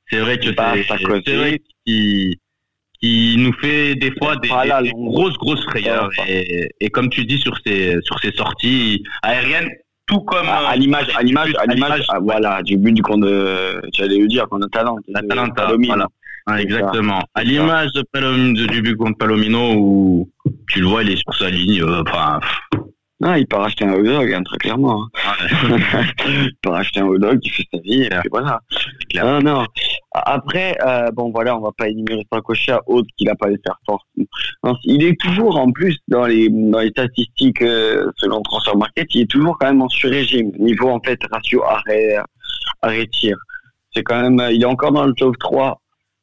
C'est vrai que c'est vrai qu'il nous fait des fois des, grosses grosses frayeurs et, et, comme tu dis sur ses sur ses sorties aériennes tout comme à, l'image à l'image à l'image voilà du but qu'on tu allais le dire qu'on a talent la talent voilà ah, exactement. À l'image de Palomino, du but contre Palomino où tu le vois, il est sur sa ligne. Euh, enfin, non, il peut racheter un hot dog, hein, très clairement. Hein. il peut racheter un hot dog, il fait sa vie, et voilà. Non, non. Après, euh, bon voilà, on va pas énumérer Stracocha autre qu'il a pas les faire fort. il est toujours en plus dans les dans les statistiques euh, selon Transfer Market, il est toujours quand même en sur-régime niveau en fait ratio arrêt arrêt tir. C'est quand même, il est encore dans le top 3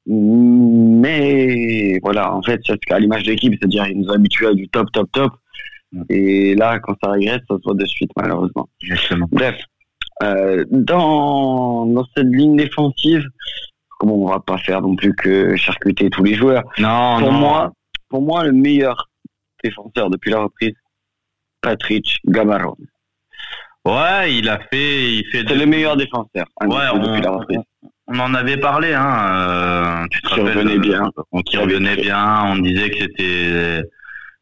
mais voilà, en fait, à l'image de l'équipe, c'est-à-dire il nous a habitués à du top, top, top. Et là, quand ça regrette, ça se voit de suite, malheureusement. Bref, euh, dans, dans cette ligne défensive, comment on va pas faire non plus que charcuter tous les joueurs? Non, pour non. moi, pour moi, le meilleur défenseur depuis la reprise, Patrick Gamarone. Ouais, il a fait, il fait. C'est le meilleur défenseur hein, ouais, depuis la reprise on en avait parlé, hein. Euh, tu te rappelles euh, bien. On qui revenait bien. On disait que c'était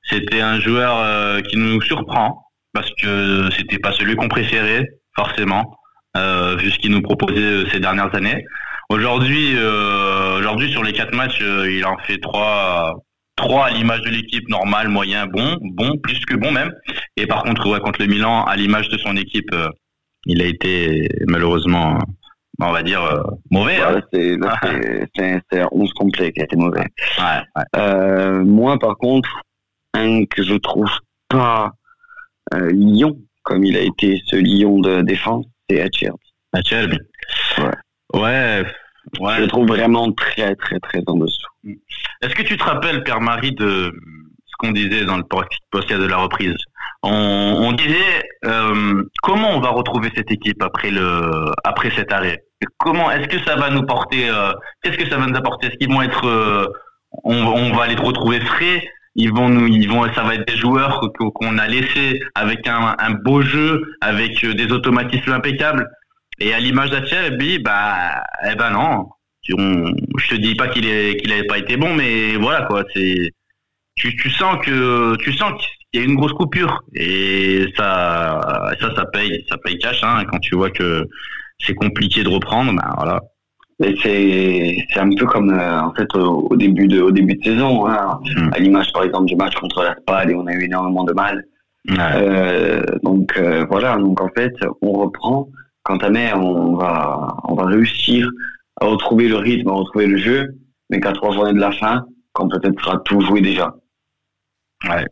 c'était un joueur euh, qui nous surprend parce que c'était pas celui qu'on préférait forcément euh, vu ce qu'il nous proposait ces dernières années. Aujourd'hui, aujourd'hui sur les quatre matchs, il en fait trois trois à l'image de l'équipe normale, moyen, bon, bon, plus que bon même. Et par contre, ouais, contre le Milan, à l'image de son équipe, il a été malheureusement on va dire mauvais. Hein. c'est, c'est, 11 complet qui a été mauvais. moi, par contre, un que je trouve pas lion comme il a été ce lion de défense, c'est Hatcherby. Hatcherby. Ouais. Ouais. Ouais. Je le trouve vraiment très, très, très en dessous. Est-ce que tu te rappelles, Père Marie, de ce qu'on disait dans le podcast de la reprise? On, disait euh, comment on va retrouver cette équipe après le après cet arrêt? Comment est-ce que ça va nous porter euh, Qu'est-ce que ça va nous apporter? Est-ce qu'ils vont être euh, on, va les retrouver frais? Ils vont nous, ils vont, ça va être des joueurs qu'on a laissés avec un, beau jeu, avec des automatismes impeccables. Et à l'image d'Acherbi, bah, eh ben non. je te dis pas qu'il est, qu'il pas été bon, mais voilà quoi. C'est, tu, tu sens que, tu sens qu'il y a une grosse coupure et ça, ça, ça paye, ça paye cash. Hein, quand tu vois que c'est compliqué de reprendre, ben voilà. C'est c'est un peu comme euh, en fait au, début de au début de saison, hein, hmm. à l'image par exemple du match contre la Spade et on a eu énormément de mal. Euh, donc euh, voilà, donc en fait on reprend quant à mais on va, on va réussir à retrouver le rythme, à retrouver le jeu, mais qu'à trois journées de la fin, quand peut-être sera tout joué déjà. Ouais.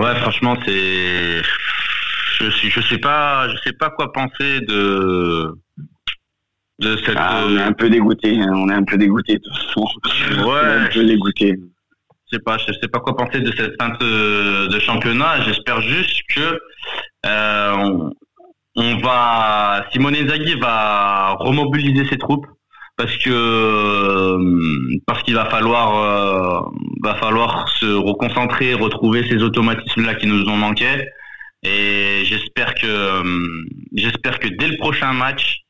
Ouais, franchement, c'est, je suis, je sais pas, je sais pas quoi penser de, de cette. Ah, on est un peu dégoûté, hein. on est un peu dégoûté de toute façon. Ouais. un peu dégoûté. Je sais pas, je sais pas quoi penser de cette fin de, championnat. J'espère juste que euh, on va Simone Inzaghi va remobiliser ses troupes parce que euh, parce qu'il va falloir euh, va falloir se reconcentrer, retrouver ces automatismes là qui nous ont manqué et j'espère que euh, j'espère que dès le prochain match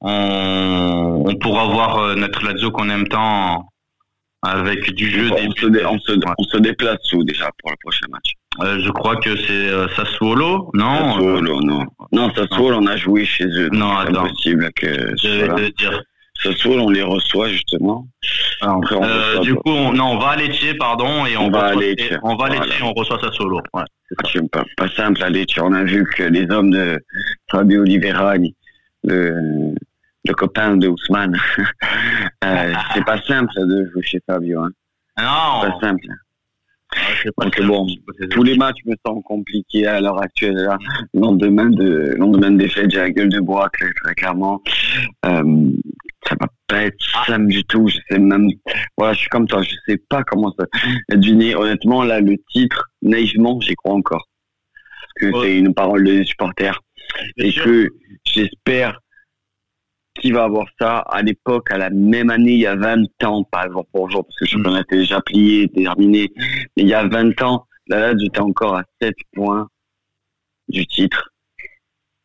on, on pourra voir notre Lazio qu'on aime tant avec du jeu. On, se, on, se, on se déplace où déjà pour le prochain match euh, je crois que c'est euh, Sassuolo, non? Sassuolo, non. Non, Sassuolo, on a joué chez eux. Non, attends. impossible que. Je vais te dire. Sassuolo, on les reçoit justement. Après, on euh, du coup, on, non, on va à Lecce, pardon, et on, va à Lecce. On va à et on reçoit Sassuolo. Ouais, c'est pas, pas simple à Lecce. On a vu que les hommes de Fabio Oliveira, le, le copain de Ousmane, euh, c'est pas simple de jouer chez Fabio. Hein. Non. C'est pas simple. Donc bon, tous les matchs me semblent compliqués à l'heure actuelle. Là. Lendemain de lendemain de défaite, j'ai la gueule de bois très, très clairement. Euh, ça va pas être simple du tout. Je sais même, voilà, je suis comme toi. Je sais pas comment ça deviner. Honnêtement, là, le titre, naïvement, j'y crois encore parce que c'est une parole des supporters et que j'espère qui va avoir ça à l'époque, à la même année, il y a 20 ans, pas jour pour jour, parce que le championnat était déjà plié, terminé, mais il y a 20 ans, là, j'étais encore à 7 points du titre.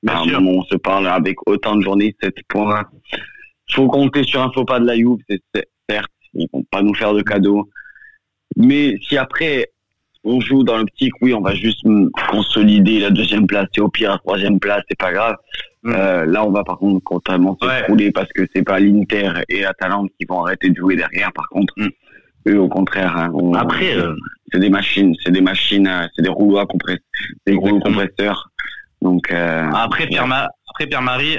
On se parle avec autant de journées, 7 points. Faut compter sur un faux pas de la Juve, c'est certes, ils vont pas nous faire de cadeaux. Mais si après, on joue dans l'optique, oui, on va juste consolider la deuxième place et au pire la troisième place, c'est pas grave. Mm. Euh, là, on va par contre totalement s'écrouler parce que c'est pas l'Inter et Atalante qui vont arrêter de jouer derrière. Par contre, mm. eux, au contraire, hein, après, euh, c'est des machines, c'est des machines, euh, c'est des rouleaux à des rouleaux compresseurs. Donc après Pierre, après Pierre Marie,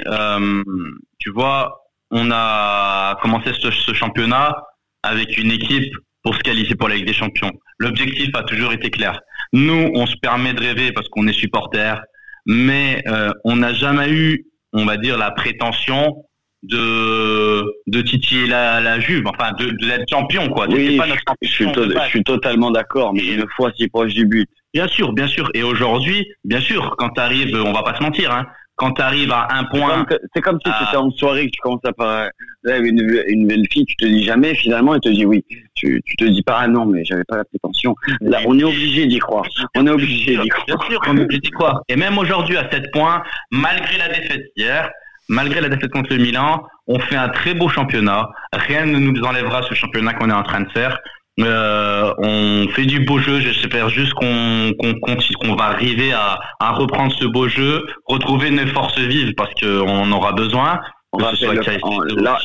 tu vois, on a commencé ce, ce championnat avec une équipe pour se qualifier pour la Ligue des Champions. L'objectif a toujours été clair. Nous, on se permet de rêver parce qu'on est supporter, mais euh, on n'a jamais eu, on va dire, la prétention de de titiller la, la Juve, enfin de, d'être champion quoi. Oui, pas notre je, suis je suis totalement d'accord, mais une fois si proche du but. Bien sûr, bien sûr. Et aujourd'hui, bien sûr, quand tu arrives, on va pas se mentir, hein, quand tu arrives à un point. C'est comme, si tu étais en soirée que tu commences à parler avec une, une belle fille, tu te dis jamais, finalement, elle te dit oui. Tu, tu te dis pas, ah non, mais j'avais pas la prétention. Là, on est obligé d'y croire. On est obligé d'y croire. Bien sûr qu'on est obligé d'y croire. Et même aujourd'hui, à 7 points, malgré la défaite hier, malgré la défaite contre le Milan, on fait un très beau championnat. Rien ne nous enlèvera ce championnat qu'on est en train de faire. Euh, on fait du beau jeu. J'espère juste qu'on qu'on va arriver à, à, reprendre ce beau jeu, retrouver nos forces vives parce qu'on aura besoin. On rappelle le, là,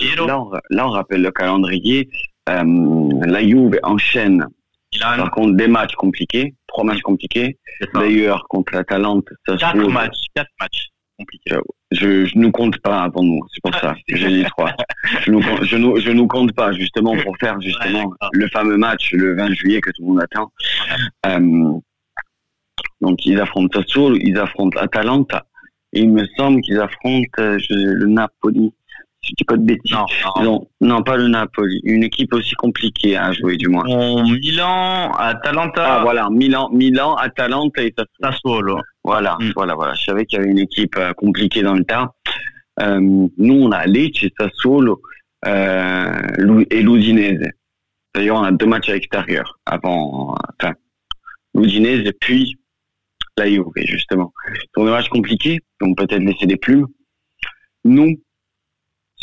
là, on, rappelle le calendrier. Euh, la Juve enchaîne. Par contre, des matchs compliqués, trois matchs compliqués. D'ailleurs, contre la Talente, ça quatre matchs, quatre matchs. Compliqué. Je, je nous compte pas avant nous, c'est pour ça que j'ai dit trois. Je nous, je, nous, je nous compte pas justement pour faire justement le fameux match le 20 juillet que tout le monde attend. Euh, donc ils affrontent Sassuolo, ils affrontent Atalanta, et il me semble qu'ils affrontent euh, le Napoli. Si je dis pas de bêtises. Non, Non, non, pas le Napoli. Une équipe aussi compliquée à jouer du moins. non. Milan, Atalanta, Ah voilà, Milan, Milan, Atalanta et Sassuolo. Voilà, Mm. voilà, voilà. Je savais qu'il y avait une équipe euh, compliquée dans le tas. Euh, nous, on a Lecce, Sassuolo euh, et l'Udinese. D'ailleurs, on a deux matchs à l'extérieur avant, enfin, l'Udinese et puis la Juve, justement. Ce sont des matchs compliqués, donc peut-être laisser des plumes. Nous,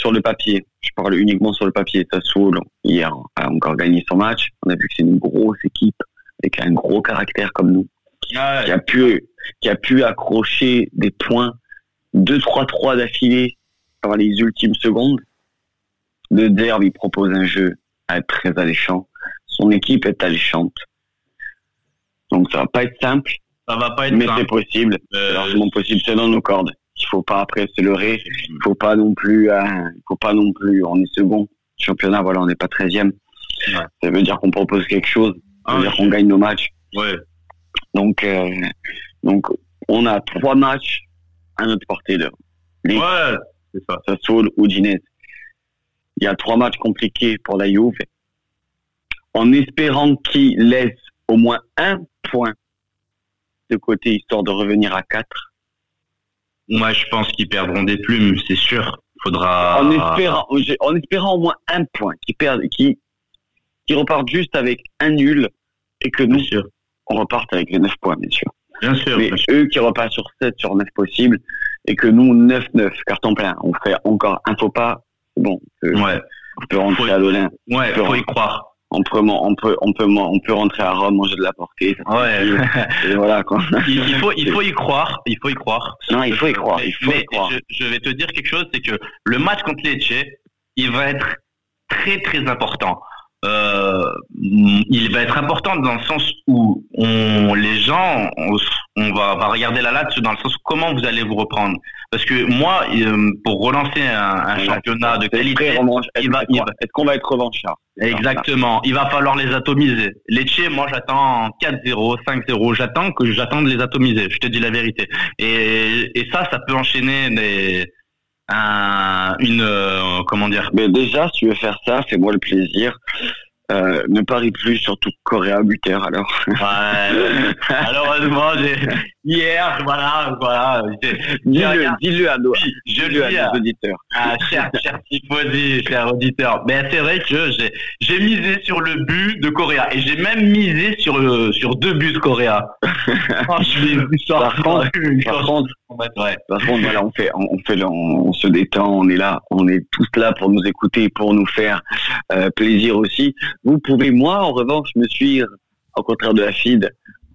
sur le papier, je parle uniquement sur le papier, Sassuolo, hier, a encore gagné son match. On a vu que c'est une grosse équipe avec un gros caractère comme nous qui a pu qui a pu accrocher des points 2-3-3 d'affilée par les ultimes secondes. Le Derby propose un jeu à être très alléchant. Son équipe est alléchante. Donc ça va pas être simple, Ça va pas être mais c'est possible. C'est Euh, largement possible. C'est dans nos cordes. Il faut pas après se leurrer. Il faut pas non plus, euh, il faut pas non plus, on est second. Championnat, voilà, on n'est pas 13e. Ouais. Ça veut dire qu'on propose quelque chose. Ça veut Ah, dire qu'on gagne nos matchs. ouais. Donc, euh, donc, on a trois matchs à notre portée de Les- Ouais, c'est ça. Sassuolo, Udinese. Il y a trois matchs compliqués pour la Juve. En espérant qu'ils laissent au moins un point de côté, histoire de revenir à quatre. Moi, je pense qu'ils perdront des plumes, c'est sûr. Faudra. En espérant, en espérant au moins un point, qui perdent, qui, qui repartent juste avec un nul et que nous, on reparte avec les neuf points, bien sûr. Bien sûr. Mais bien sûr. eux qui repartent sur 7 sur 9 possibles et que nous 9-9 carton plein. On fait encore un faux pas. C'est bon. On peut, Ouais. on peut rentrer Faut- à l'Olin. Ouais, faut y croire. On peut, on peut, on peut, on peut rentrer à Rome, manger de la portée. Ouais. Et voilà quoi. il, il faut, il faut y croire. Il faut y croire. Non, il faut y croire. Il faut Mais y croire. Je, je vais te dire quelque chose, c'est que le match contre Lecce, il va être très très important. Euh, il va être important dans le sens où on, les gens, on, on va, va regarder la latte dans le sens comment vous allez vous reprendre. Parce que moi, euh, pour relancer un, championnat de qualité, il va- il va- Est-ce qu'on va être revanchard. Exactement. Il va falloir les atomiser. Lecce, moi, j'attends 4-0, 5-0. J'attends que j'attends de les atomiser. Je te dis la vérité. Et, et ça, ça peut enchaîner des, un, une, euh, comment dire. Mais déjà, si tu veux faire ça, fais-moi le plaisir. Euh, ne parie plus sur tout Coréa buteur alors. Ouais. Malheureusement, hier, voilà, voilà. Dis-le, dis-le à nos, je à dis à, nos auditeurs. Ah, cher, cher Tifosi, cher auditeur. Mais c'est vrai que j'ai, j'ai misé sur le but de Coréa. Et j'ai même misé sur le, sur deux buts de vous Par contre- Par contre, Ouais. Par contre, voilà, on fait, on, on fait, le- on, on se détend, on est là, on est tous là pour nous écouter, pour nous faire euh, plaisir aussi. Vous pouvez, moi, en revanche, me suivre, au contraire de la feed,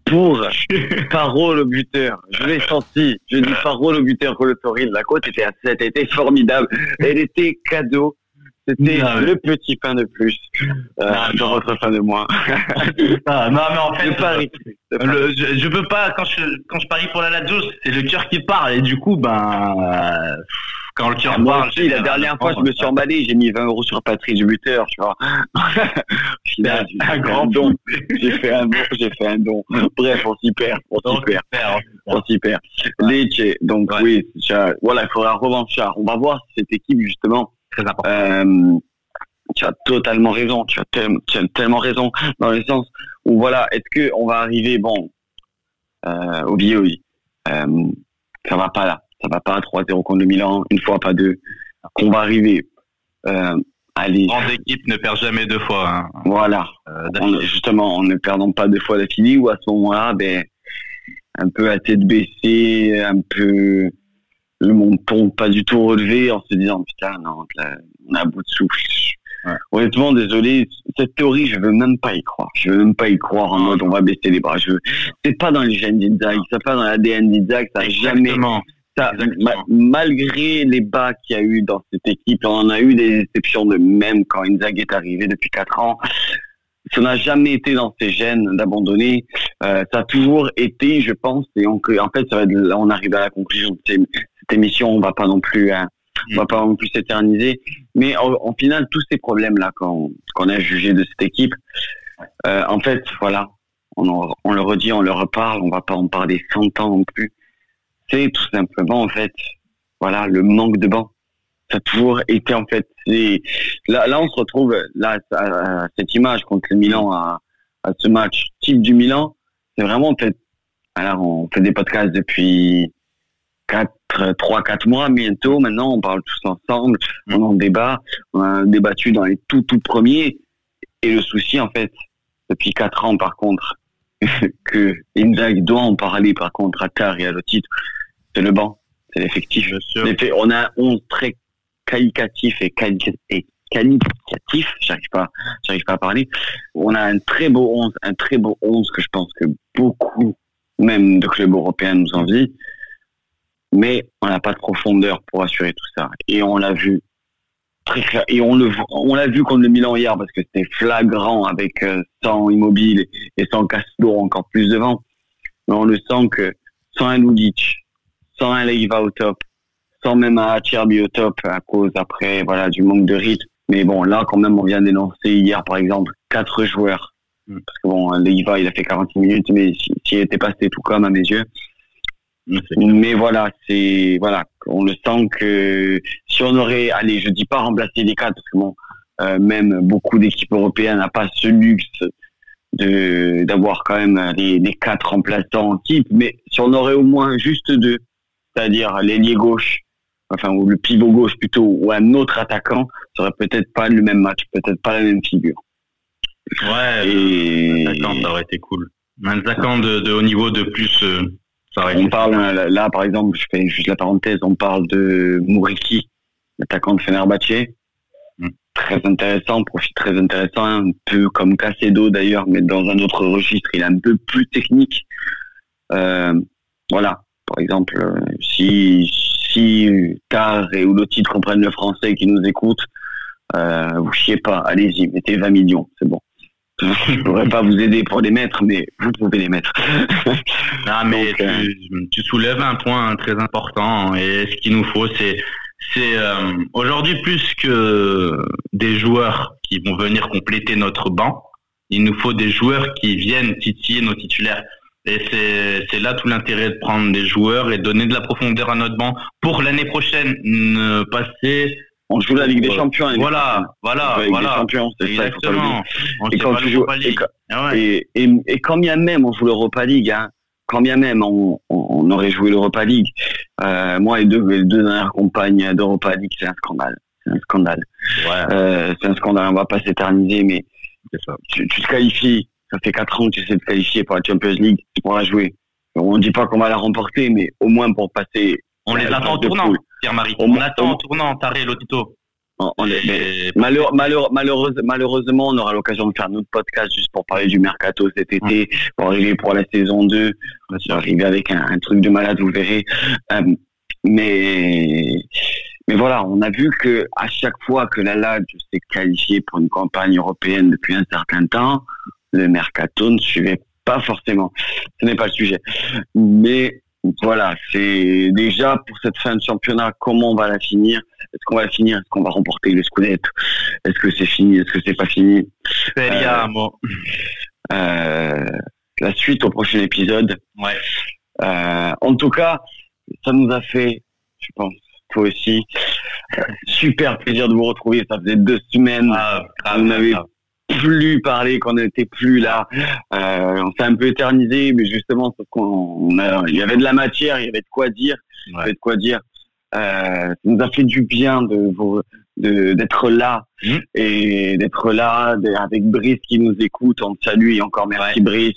pour parole au buteur. Je l'ai senti. Je dis parole au buteur que le Toril. La côte était à 7, elle était formidable. Elle était cadeau. C'était Ah ouais. le petit pain de plus euh, Ah, dans votre fin de mois. Ah, non, mais en fait, le- je, je peux pas, quand je, quand je parie pour la Lazio, c'est le cœur qui parle. Et du coup, ben, euh, quand le cœur moi parle. aussi, la dernière fois, je me suis emballé, j'ai mis 20 euros sur Patrick du buteur, tu vois. Final, j'ai un grand un don. J'ai fait un don, j'ai fait un don. Bref, on s'y perd, on s'y perd, on s'y perd. Lecce, donc Ouais. oui, voilà, il faudra revanchard. On va voir si cette équipe, justement, Très important. euh, tu as totalement raison, tu as, tel- tu as tellement raison, dans le sens où, voilà, est-ce que on va arriver, bon, euh, au vieux, oui, euh, ça va pas là, ça va pas à 3-0 contre le Milan, une fois, pas deux, qu'on va arriver, euh, allez, Grande équipe ne perd jamais deux fois. hein, voilà, euh, on- justement, en ne perdant pas deux fois d'affilée, ou à ce moment-là, ben, un peu à tête baissée, un peu le menton pas du tout relevé, en se disant putain non, on a bout de souffle. Ouais. Honnêtement, désolé, cette théorie, je veux même pas y croire. Je veux même pas y croire en mode on va baisser les bras. Je veux... C'est pas dans les gènes d'Inzaghi, c'est pas dans l'ADN d'Inzaghi, ça jamais ça, ma- malgré les bas qu'il y a eu dans cette équipe, on en a eu des exceptions de même quand Inzaghi est arrivé depuis quatre ans. Ça n'a jamais été dans ses gènes d'abandonner. Euh, ça a toujours été, je pense, et on, en fait, ça va être- là, on arrive à la conclusion. C'est cette émission, on va pas non plus, hein, on va pas non plus s'éterniser. Mais en, en, final, tous ces problèmes-là qu'on qu'on a jugé de cette équipe, euh, en fait, voilà, on, on, le redit, on le reparle, on va pas en parler 100 ans non plus. C'est tout simplement, en fait, voilà, le manque de banc. Ça a toujours été, en fait, là, là, on se retrouve, là, à, cette image contre le Milan, à, à ce match type du Milan, c'est vraiment, en fait, alors, on fait des podcasts depuis 4, 3, 4 mois bientôt. Maintenant, on parle tous ensemble, mm. on en débat. On a débattu dans les tout, tout premiers. Et le souci, en fait, depuis 4 ans, par contre, que Inzaghi doit en parler, par contre, à tard et à le titre, c'est le banc, c'est l'effectif. On a 11 très qualitatifs et, et qualitatifs, j'arrive pas, j'arrive pas à parler. On a un très beau 11, un très beau 11 que je pense que beaucoup même de clubs européens nous envient, mais on n'a pas de profondeur pour assurer tout ça. Et on l'a vu très clair. Et on le on l'a vu contre le Milan hier parce que c'était flagrant avec euh, sans Immobile et sans Castro encore plus devant. Mais on le sent que sans un Ludic, sans un Leiva au top, sans même un Acerbi au top à cause après voilà du manque de rythme. Mais bon, là quand même on vient d'énoncer hier par exemple quatre joueurs Mm. Parce que bon, Leiva, il a fait 46 minutes, mais s'il était pas, c'était tout comme à mes yeux. Mm, mais voilà, c'est voilà, on le sent que si on aurait, allez, je dis pas remplacer les quatre, parce que bon, euh, même beaucoup d'équipes européennes n'ont pas ce luxe de d'avoir quand même les, les quatre remplaçants en type, mais si on aurait au moins juste deux, c'est-à-dire l'ailier gauche, enfin ou le pivot gauche plutôt, ou un autre attaquant, ça aurait peut-être pas le même match, peut-être pas la même figure. Ouais, et... ça aurait été cool. Un attaquant de, de haut niveau de plus, euh, On parle, euh, là, par exemple, je fais juste la parenthèse, on parle de Mouriki, l'attaquant de Fenerbahce. Mm. Très intéressant, profil très intéressant, un peu comme Cacedo d'ailleurs, mais dans un autre registre, il est un peu plus technique. Euh, voilà, par exemple, euh, si, si Car et Ouloti comprennent le français et qui nous écoutent, euh, vous chiez pas, allez-y, mettez 20 millions, c'est bon. Je pourrais pas vous aider pour les mettre, mais vous pouvez les mettre. non, mais euh, tu, soulèves un point très important et ce qu'il nous faut, c'est c'est euh, aujourd'hui plus que des joueurs qui vont venir compléter notre banc, il nous faut des joueurs qui viennent titiller nos titulaires. Et c'est là tout l'intérêt de prendre des joueurs et donner de la profondeur à notre banc pour l'année prochaine ne passer on joue la Ligue des Champions. Voilà, voilà, voilà. Champions, c'est ça, et quand tu joues, et, et, et, quand bien même on joue l'Europa League, hein, quand bien même on, on aurait joué l'Europa League, euh, moi et deux, les deux dernières compagnes d'Europa League, c'est un scandale. C'est un scandale. Ouais. Euh, c'est un scandale. On va pas s'éterniser, mais Tu, tu, te qualifies. Ça fait quatre ans que tu essaies de te qualifier pour la Champions League. Tu pourras jouer. On ne dit pas qu'on va la remporter, mais au moins pour passer. On les attend en tournant. Pierre-Marie. On, attend en tournant Taré Lotito. malheureusement, on aura l'occasion de faire notre podcast juste pour parler du mercato cet été, pour arriver pour la saison 2. On va arriver avec un, truc de malade, vous verrez. Euh, mais, mais voilà, on a vu que à chaque fois que la LAD s'est qualifiée pour une campagne européenne depuis un certain temps, le mercato ne suivait pas forcément. Ce n'est pas le sujet. Mais voilà, c'est déjà pour cette fin de championnat, comment on va la finir? Est-ce qu'on va la finir? Est-ce qu'on va remporter le Scudetto Est-ce que c'est fini? Est-ce que c'est pas fini? Speriamo. Euh, la suite au prochain épisode. Ouais. Euh, en tout cas, ça nous a fait, je pense, toi aussi, super plaisir de vous retrouver. Ça faisait deux semaines. Ah, on avait plus parler, qu'on n'était plus là. Euh, on s'est un peu éternisé, mais justement, parce qu'on il y avait de la matière, il y avait de quoi dire, il y avait de quoi dire. Euh, ça nous a fait du bien de d'être là mmh. et d'être là avec Brice qui nous écoute. On te salue et encore merci Brice,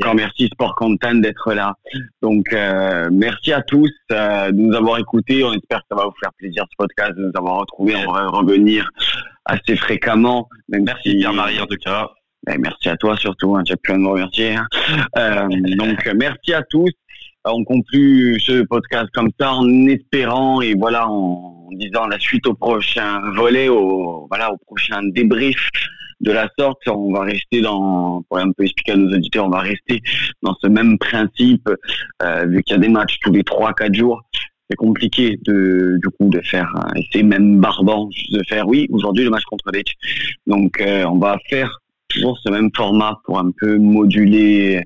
encore merci Sport Content d'être là. Donc euh, merci à tous euh, de nous avoir écoutés. On espère que ça va vous faire plaisir ce podcast de nous avoir retrouvés. On va revenir assez fréquemment. merci Pierre-Marie en tout cas. Ben, merci à toi surtout, hein, tu as pu me remercier. Hein. Euh, donc merci à tous on conclut ce podcast comme ça en espérant et voilà en, disant la suite au prochain volet, au voilà au prochain débrief de la sorte. On va rester dans, pour un peu expliquer à nos auditeurs, on va rester dans ce même principe euh, vu qu'il y a des matchs tous les trois quatre jours. c'est compliqué de du coup de faire et c'est même barbant de faire oui aujourd'hui le match contre Lecce donc on va faire toujours ce même format pour un peu moduler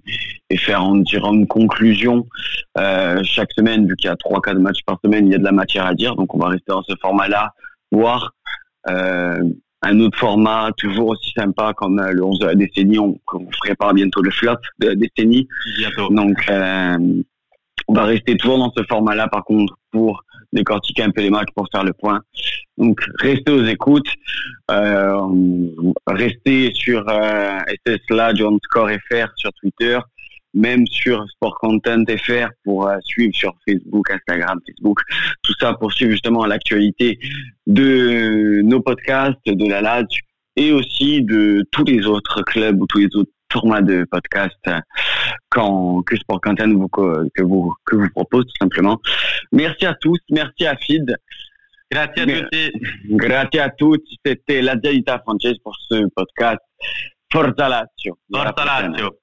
et faire en dire une conclusion. Euh, chaque semaine vu qu'il y a trois quatre matchs par semaine il y a de la matière à dire. Donc on va rester dans ce format là voir euh, un autre format toujours aussi sympa comme euh, le 11 de la décennie. On, on prépare bientôt le flop de la décennie. Bientôt. Donc euh, on va rester toujours dans ce format-là, par contre, pour décortiquer un peu les matchs, pour faire le point. Donc, restez aux écoutes, euh, restez sur euh, SSLA, Score FR sur Twitter, même sur Sport Content FR pour euh, suivre sur Facebook, Instagram, Facebook, tout ça pour suivre justement l'actualité de nos podcasts, de la LAD et aussi de tous les autres clubs ou tous les autres format de podcast euh, quand, que Sport Quentin vous, que vous, que vous propose tout simplement. Merci à tous, merci à Fid. Grazie a tutti. Grazie a tutti. C'était la Dialita française pour ce podcast. Forza Lazio. Forza Lazio.